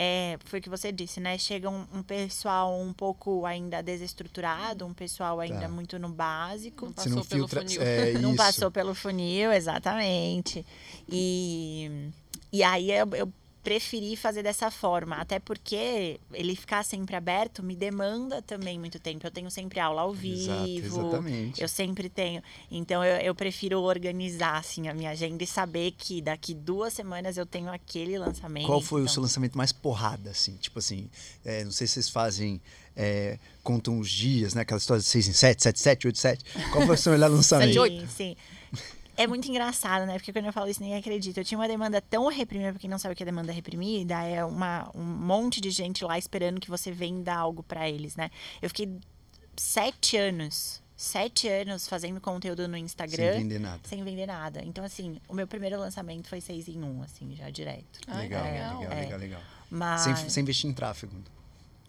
é, foi o que você disse, né? Chega um, um pessoal um pouco ainda desestruturado, um pessoal ainda Tá. muito no básico. Não Você não passou pelo filtra. funil. É, não isso. passou pelo funil, exatamente. E, e aí eu, eu preferi fazer dessa forma, até porque ele ficar sempre aberto me demanda também muito tempo. Eu tenho sempre aula ao Exato, vivo. exatamente. Eu sempre tenho. Então eu, eu prefiro organizar assim a minha agenda e saber que daqui duas semanas eu tenho aquele lançamento. Qual foi o então- seu lançamento mais porrada, assim? Tipo assim, é, não sei se vocês fazem, é, contam os dias, né? Aquela história de 6 em 7, 7, 7, 8, 7. Qual foi o seu melhor lançamento? Sete, oito. Sim, sim. É muito engraçado, né? Porque quando eu falo isso, ninguém acredita. Eu tinha uma demanda tão reprimida, pra quem não sabe o que é demanda reprimida, é uma, um monte de gente lá esperando que você venda algo para eles, né? Eu fiquei sete anos, sete anos fazendo conteúdo no Instagram. Sem vender nada. Sem vender nada. Então, assim, o meu primeiro lançamento foi seis em um, assim, já direto. Ai, legal, legal. legal, É. legal, legal. Mas, Sem, sem investir em tráfego.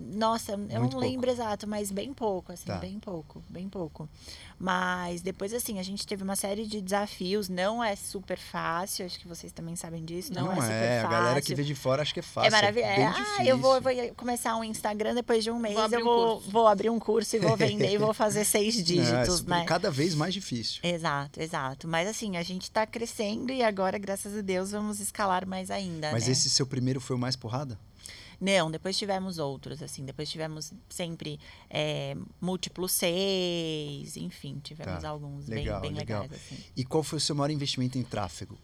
Nossa, eu Muito não pouco. lembro exato, mas bem pouco, assim, Tá. bem pouco, bem pouco. Mas depois, assim, a gente teve uma série de desafios. Não é super fácil, acho que vocês também sabem disso. Não, Não, é super é, a fácil. galera que vê de fora acha que é fácil. É maravilhoso. bem ah, difícil. eu vou, vou começar um Instagram depois de um mês. abrir eu um vou, curso. vou abrir um curso e vou vender e vou fazer seis Não, é dígitos, super- né? Cada vez mais difícil. Exato, exato. Mas assim, a gente tá crescendo e agora, graças a Deus, vamos escalar mais ainda. Mas né? esse seu primeiro foi o mais porrada? Não, depois tivemos outros, assim. Depois tivemos sempre é, múltiplos seis, enfim, tivemos Tá, alguns legal, bem, bem legal. legais, assim. E qual foi o seu maior investimento em tráfego?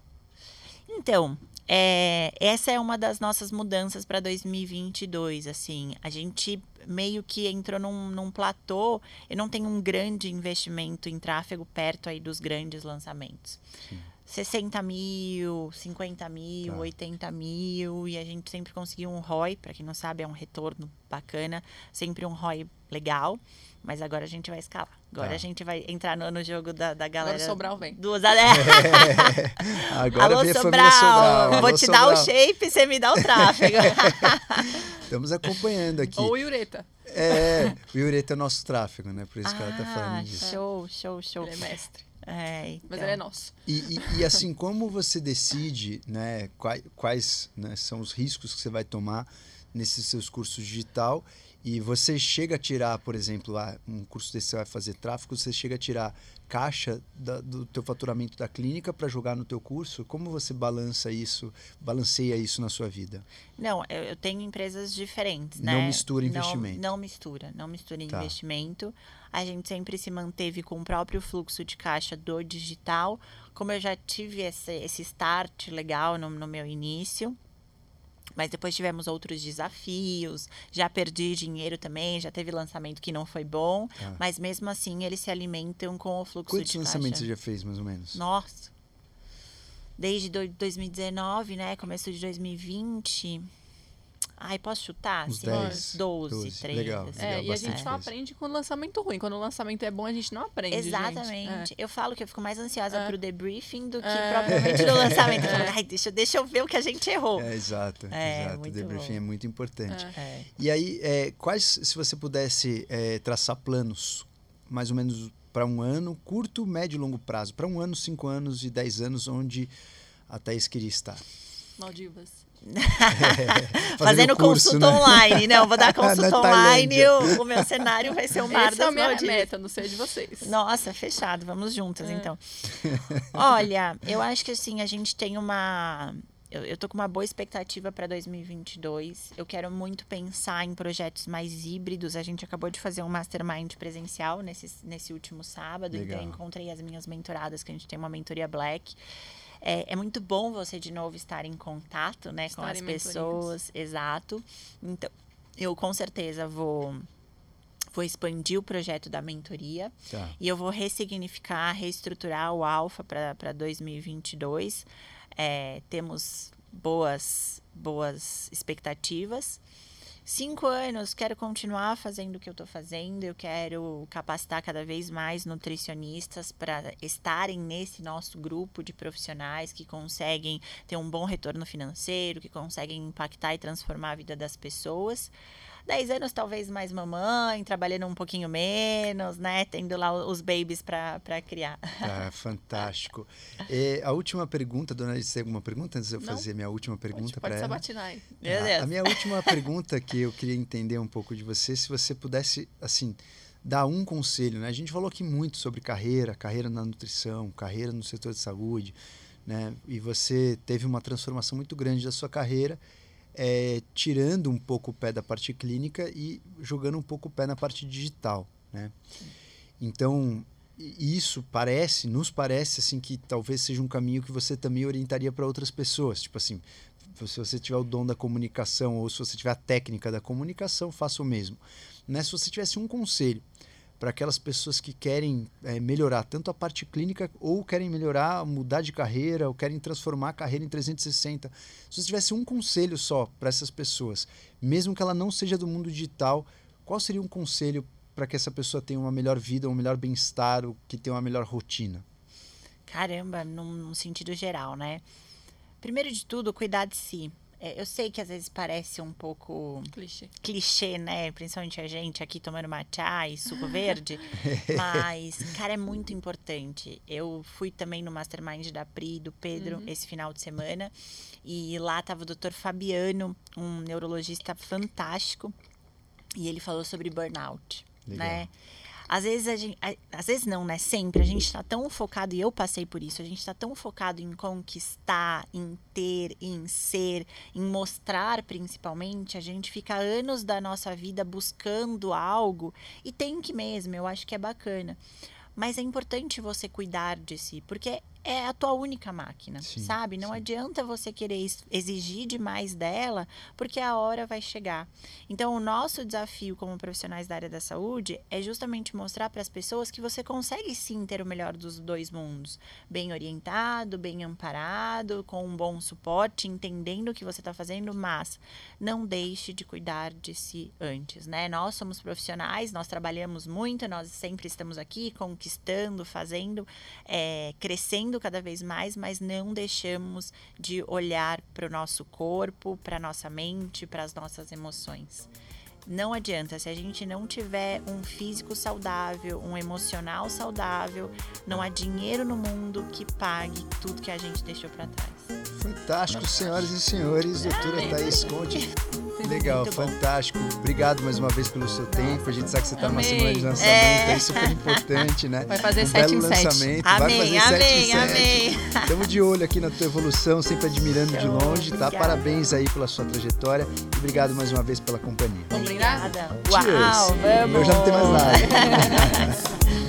Então, é, essa é uma das nossas mudanças para 2022, assim. A gente meio que entrou num, num platô. Eu não tenho um grande investimento em tráfego perto aí dos grandes lançamentos. 60 mil, 50 mil, Tá. 80 mil, e a gente sempre conseguiu um ROI, para quem não sabe, é um retorno bacana, sempre um ROI legal, mas agora a gente vai escalar. Agora Tá. a gente vai entrar no, no jogo da, da galera. Agora Sobral vem. Duas, Agora Alô, Sobral, Sobral. vou Alô, te dar o Sobral. shape, você me dá o tráfego. Estamos acompanhando aqui. Ou o Yureta. É, o Yureta é o nosso tráfego, né? Por isso que ela tá Ah, falando disso. show, show, show. Ele é mestre. É, Mas então. ele é nosso. E, e- e assim, como você decide, né, quais, quais né, são os riscos que você vai tomar nesses seus cursos digital e você chega a tirar, por exemplo, ah, um curso desse você vai fazer tráfego, você chega a tirar caixa da- do teu faturamento da clínica para jogar no teu curso? Como você balança isso, balanceia isso na sua vida? Não, eu, eu tenho empresas diferentes, Não né? mistura Não- investimento. Não, mistura, não mistura Tá. investimento. A gente sempre se manteve com o próprio fluxo de caixa do digital. Como eu já tive esse, esse start legal no, no meu início. Mas depois tivemos outros desafios. Já perdi dinheiro também, já teve lançamento que não foi bom. Tá. Mas mesmo assim, eles se alimentam com o fluxo Quantos de lançamentos caixa. você já fez, mais ou menos? Nossa. Desde do- 2019, né? Começo de 2020. Ai, posso chutar? Uns Assim, 10, 12, 12, 13. legal, assim. É, legal, e a gente só coisa. aprende com o lançamento ruim. Quando o lançamento é bom, a gente não aprende. Exatamente. Eu falo que eu fico mais ansiosa É. pro debriefing do que É. propriamente no lançamento. Eu falo, ai, deixa, deixa eu ver o que a gente errou. É, exato, É, exato. O debriefing bom. é muito importante. É. É. E aí, é, quais, se você pudesse é, traçar planos, mais ou menos para um ano, curto, médio e longo prazo, para um ano, cinco anos e dez anos, onde a Thaís queria estar? Maldivas. Fazendo, curso, consulta né? online. Não, vou dar consulta online. O, o meu cenário vai ser o mar Essa é das minha Maldivas. meta, não sei de vocês. Nossa, fechado. Vamos juntas, É. então. Olha, eu acho que assim, a gente tem uma. Eu, eu tô com uma boa expectativa para 2022. Eu quero muito pensar em projetos mais híbridos. A gente acabou de fazer um mastermind presencial nesse, nesse último sábado. Legal. Então, eu encontrei as minhas mentoradas, que a gente tem uma mentoria Black. É, é muito bom você, de novo, estar em contato né, com as pessoas. Exato. Então, eu com certeza vou, vou expandir o projeto da mentoria. Tá. E eu vou ressignificar, reestruturar o Alfa para 2022. É, temos boas, boas expectativas. Cinco anos, quero continuar fazendo o que eu estou fazendo. Eu quero capacitar cada vez mais nutricionistas para estarem nesse nosso grupo de profissionais que conseguem ter um bom retorno financeiro, que conseguem impactar e transformar a vida das pessoas. Dez anos, talvez mais mamãe, trabalhando um pouquinho menos, né? Tendo lá os babies para criar. Tá, fantástico. E a última pergunta, dona Alice, tem alguma pergunta antes de eu Não. fazer minha última Pode, pergunta pode para ela? sabatinar aí. Meu A- minha última pergunta que eu queria entender um pouco de você, se você pudesse, assim, dar um conselho, né? A gente falou aqui muito sobre carreira, carreira na nutrição, carreira no setor de saúde, né? E você teve uma transformação muito grande da sua carreira, é, tirando um pouco o pé da parte clínica e jogando um pouco o pé na parte digital, né? Então, isso parece, nos parece assim que talvez seja um caminho que você também orientaria para outras pessoas, tipo assim, se você tiver o dom da comunicação ou se você tiver a técnica da comunicação, faça o mesmo. Né? Se você tivesse um conselho para aquelas pessoas que querem é, melhorar tanto a parte clínica ou querem melhorar, mudar de carreira ou querem transformar a carreira em 360. Se você tivesse um conselho só para essas pessoas, mesmo que ela não seja do mundo digital, qual seria um conselho para que essa pessoa tenha uma melhor vida, um melhor bem-estar, que tenha uma melhor rotina? Caramba, num, num sentido geral, né? Primeiro de tudo, cuidar de si. É, eu sei que às vezes parece um pouco Clichê. clichê, né? Principalmente a gente aqui tomando matcha e suco verde. mas, cara, é muito importante. Eu fui também no Mastermind da Pri, do Pedro, esse final de semana. E lá tava o Dr. Fabiano, um neurologista fantástico. E ele falou sobre burnout, Legal. né? Às vezes a gente. Às vezes não, né? Sempre. A gente tá tão focado, e eu passei por isso, a gente tá tão focado em conquistar, em ter, em ser, em mostrar principalmente, a gente fica anos da nossa vida buscando algo e tem que mesmo, eu acho que é bacana. Mas é importante você cuidar de si, porque é a tua única máquina, Sim, sabe? Não sim. adianta você querer ex- exigir demais dela, porque a hora vai chegar. Então, o nosso desafio como profissionais da área da saúde é justamente mostrar para as pessoas que você consegue sim ter o melhor dos dois mundos. Bem orientado, bem amparado, com um bom suporte, entendendo o que você está fazendo, mas não deixe de cuidar de si antes, né? Nós somos profissionais, nós trabalhamos muito, nós sempre estamos aqui conquistando, fazendo, é, crescendo cada vez mais, mas não deixamos de olhar para o nosso corpo, para nossa mente, para as nossas emoções. Não adianta, se a gente não tiver um físico saudável, um emocional saudável, não há dinheiro no mundo que pague tudo que a gente deixou para trás. Fantástico, senhoras e senhores, doutora Amém. Thaís Conte. Legal, Muito bom. fantástico. Obrigado mais uma vez pelo seu tempo. A gente sabe que você está numa semana de lançamento, É. é super importante, né? Vai fazer um sete belo em sete. lançamento, vai Amém, amém, amém. Estamos de olho aqui na tua evolução, sempre admirando de Show, longe, tá? obrigada. Parabéns aí pela sua trajetória e obrigado mais uma vez pela companhia. Obrigada. Uau, vamos! já não tem mais nada.